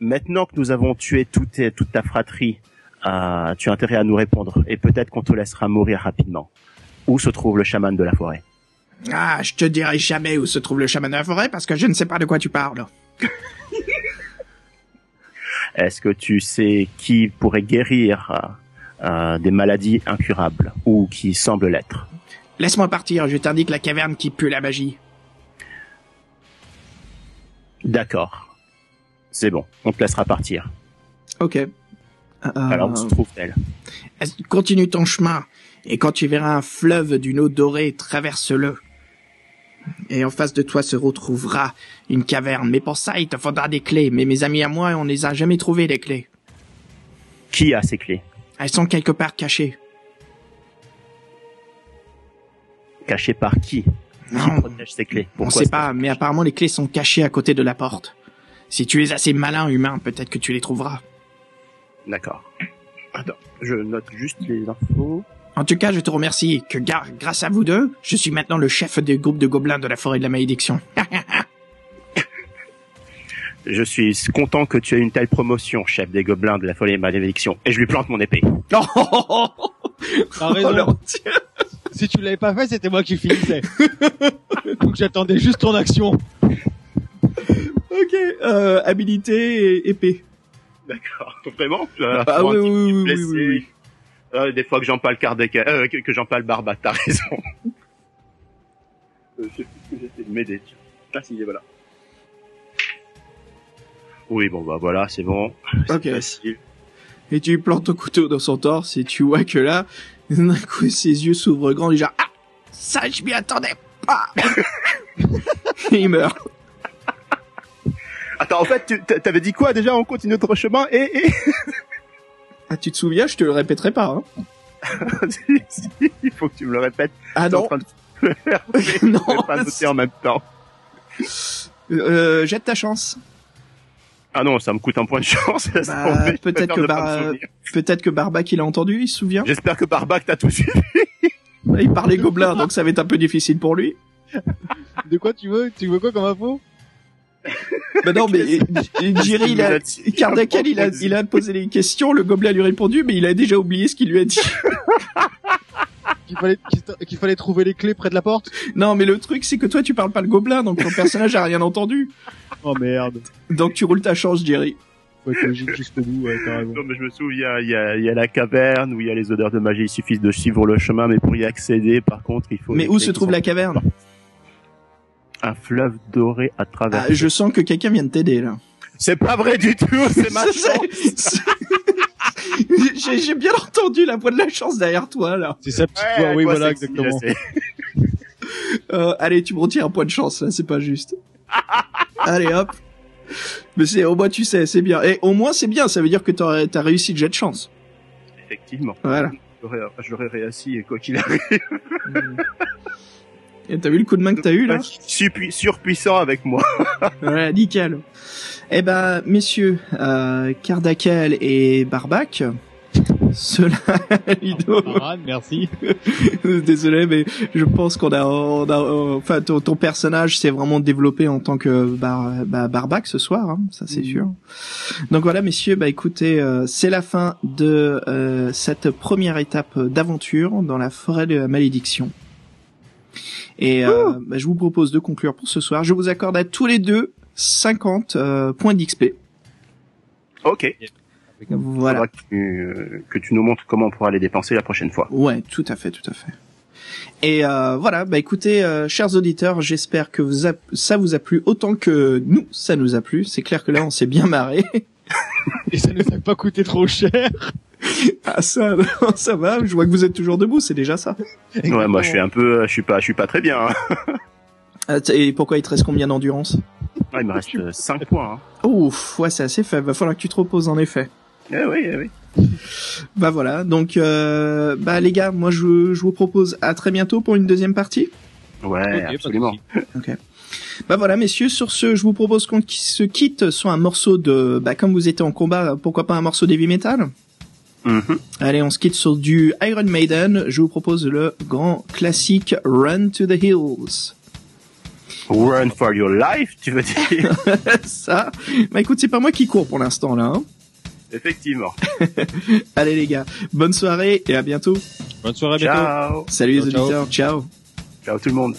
Maintenant que nous avons tué toute ta fratrie, euh, tu as intérêt à nous répondre. Et peut-être qu'on te laissera mourir rapidement. Où se trouve le chaman de la forêt? Ah, je te dirai jamais où se trouve le chaman de la forêt parce que je ne sais pas de quoi tu parles. Est-ce que tu sais qui pourrait guérir euh, des maladies incurables ou qui semblent l'être? Laisse-moi partir, je t'indique la caverne qui pue la magie. D'accord. C'est bon, on te laissera partir. Ok. Euh, Alors où se trouve-t-elle Continue ton chemin, et quand tu verras un fleuve d'une eau dorée, traverse-le. Et en face de toi se retrouvera une caverne. Mais pour ça, il te faudra des clés. Mais mes amis à moi, on les a jamais trouvées, les clés. Qui a ces clés? Elles sont quelque part cachées. Cachées par qui Qui Non, protège ces clés? On Pourquoi sait c'est- pas, mais apparemment les clés sont cachées à côté de la porte. Si tu es assez malin, humain, peut-être que tu les trouveras. D'accord. Attends, je note juste les infos. En tout cas, je te remercie que gar- grâce à vous deux, je suis maintenant le chef du groupe de gobelins de la forêt de la malédiction. Je suis content que tu aies une telle promotion, chef des gobelins de la folie et malédiction. Et je lui plante mon épée. T'as Oh, raison. Si tu l'avais pas fait, c'était moi qui finissais. Donc j'attendais juste ton action. ok, euh, habilité et épée. D'accord. Vraiment Ah oui, oui, oui, oui, oui, oui, oui. Euh, des fois que j'en parle Kardec, euh, que, que j'en parle Barbat, t'as raison. euh, je sais plus ce que j'essaie de m'aider. tiens. Ah si, voilà. Oui, bon bah voilà, c'est bon. C'est Ok. facile. Et tu plantes ton couteau dans son torse et tu vois que là, d'un coup, ses yeux s'ouvrent grands, déjà, ah, ça, je m'y attendais pas. et il meurt. Attends, en fait, tu t'a- t'avais dit quoi déjà On continue notre chemin et... et... Ah, tu te souviens, je te le répéterai pas, hein. Il faut que tu me le répètes. Ah T'es en non, train de le faire, mais je non. pas en même temps. Euh, jette ta chance. Ah non, ça me coûte un point de chance. Bah, peut-être que Bar-. Peut-être que Barbac, il a entendu, il se souvient. J'espère que Barbac t'a tout suivi. Il parlait gobelin, donc ça va être un peu difficile pour lui. De quoi tu veux Tu veux quoi comme info? Bah non, mais Jerry, il a, Cardacal, il a, il a posé les questions, le gobelin lui a répondu, mais il a déjà oublié ce qu'il lui a dit. Qu'il fallait qu'il fallait trouver les clés près de la porte? Non, mais le truc, c'est que toi, tu parles pas le gobelin, donc ton personnage a rien entendu. Oh merde. Donc tu roules ta chance, Jerry. Jusqu'au bout, ouais, raison. Non, mais je me souviens, il y a, il y a la caverne où il y a les odeurs de magie. Il suffit de suivre le chemin, mais pour y accéder, par contre, il faut. Mais où se trouve la caverne? Un fleuve doré à travers. ah, Je sens que quelqu'un vient de t'aider, là. C'est pas vrai du tout, c'est ma Ça, chance. c'est- J'ai j'ai bien entendu la voix de la chance derrière toi, là. C'est sa petite Ouais, voix, oui voilà, sexy, exactement. je. Euh, allez, tu me retires un point de chance, là, c'est pas juste. allez, hop. Mais c'est, au moins tu sais, c'est bien. Et au moins c'est bien, ça veut dire que t'as réussi le jet de chance. Effectivement. Voilà. J'aurais, j'aurais réassis et quoi qu'il arrive. Et t'as vu le coup de main que t'as eu, là Surpui- surpuissant avec moi. Voilà, nickel. Eh ben, messieurs, euh, Cardakel et Barbac, cela, Lido, Ah, merci. désolé, mais je pense qu'on a, on a, euh, enfin, ton, ton personnage s'est vraiment développé en tant que bar, bah, Barbac ce soir, hein, ça c'est Mhm. sûr. Donc voilà, messieurs, bah écoutez, euh, c'est la fin de euh, cette première étape d'aventure dans la forêt de la malédiction. Et euh, bah, je vous propose de conclure pour ce soir. Je vous accorde à tous les deux 50 euh, points d'XP. Ok. Voilà. Faudra que tu, euh, que tu nous montres comment on pourra les dépenser la prochaine fois. Ouais, tout à fait, tout à fait. Et euh, voilà, bah écoutez, euh, chers auditeurs, j'espère que vous a- ça vous a plu autant que nous, ça nous a plu. C'est clair que là, on s'est bien marré. Et ça nous a pas coûté trop cher. ah ça, ça va. Je vois que vous êtes toujours debout, c'est déjà ça. Ouais, moi je suis un peu, je suis pas, je suis pas très bien. hein. Ah, Et pourquoi il te reste combien d'endurance? Ah, il me reste 5 points. Hein. Ouf, ouais, c'est assez faible. Va falloir que tu te reposes en effet. Eh oui, eh oui. Bah voilà, donc euh, bah les gars, moi je, je vous propose à très bientôt pour une deuxième partie. Ouais, Ok, absolument. souci. Bah voilà, messieurs, sur ce, je vous propose qu'on se quitte sur un morceau de, bah comme vous étiez en combat, pourquoi pas un morceau d'heavy metal? Mhm. Allez, on se quitte sur du Iron Maiden. Je vous propose le grand classique Run to the Hills. Run for your life, tu veux dire Ça, bah écoute, c'est pas moi qui cours pour l'instant là. hein. Effectivement. Allez les gars, bonne soirée et à bientôt. Bonne soirée, à bientôt. Ciao. Salut les ciao. auditeurs, ciao. Ciao tout le monde.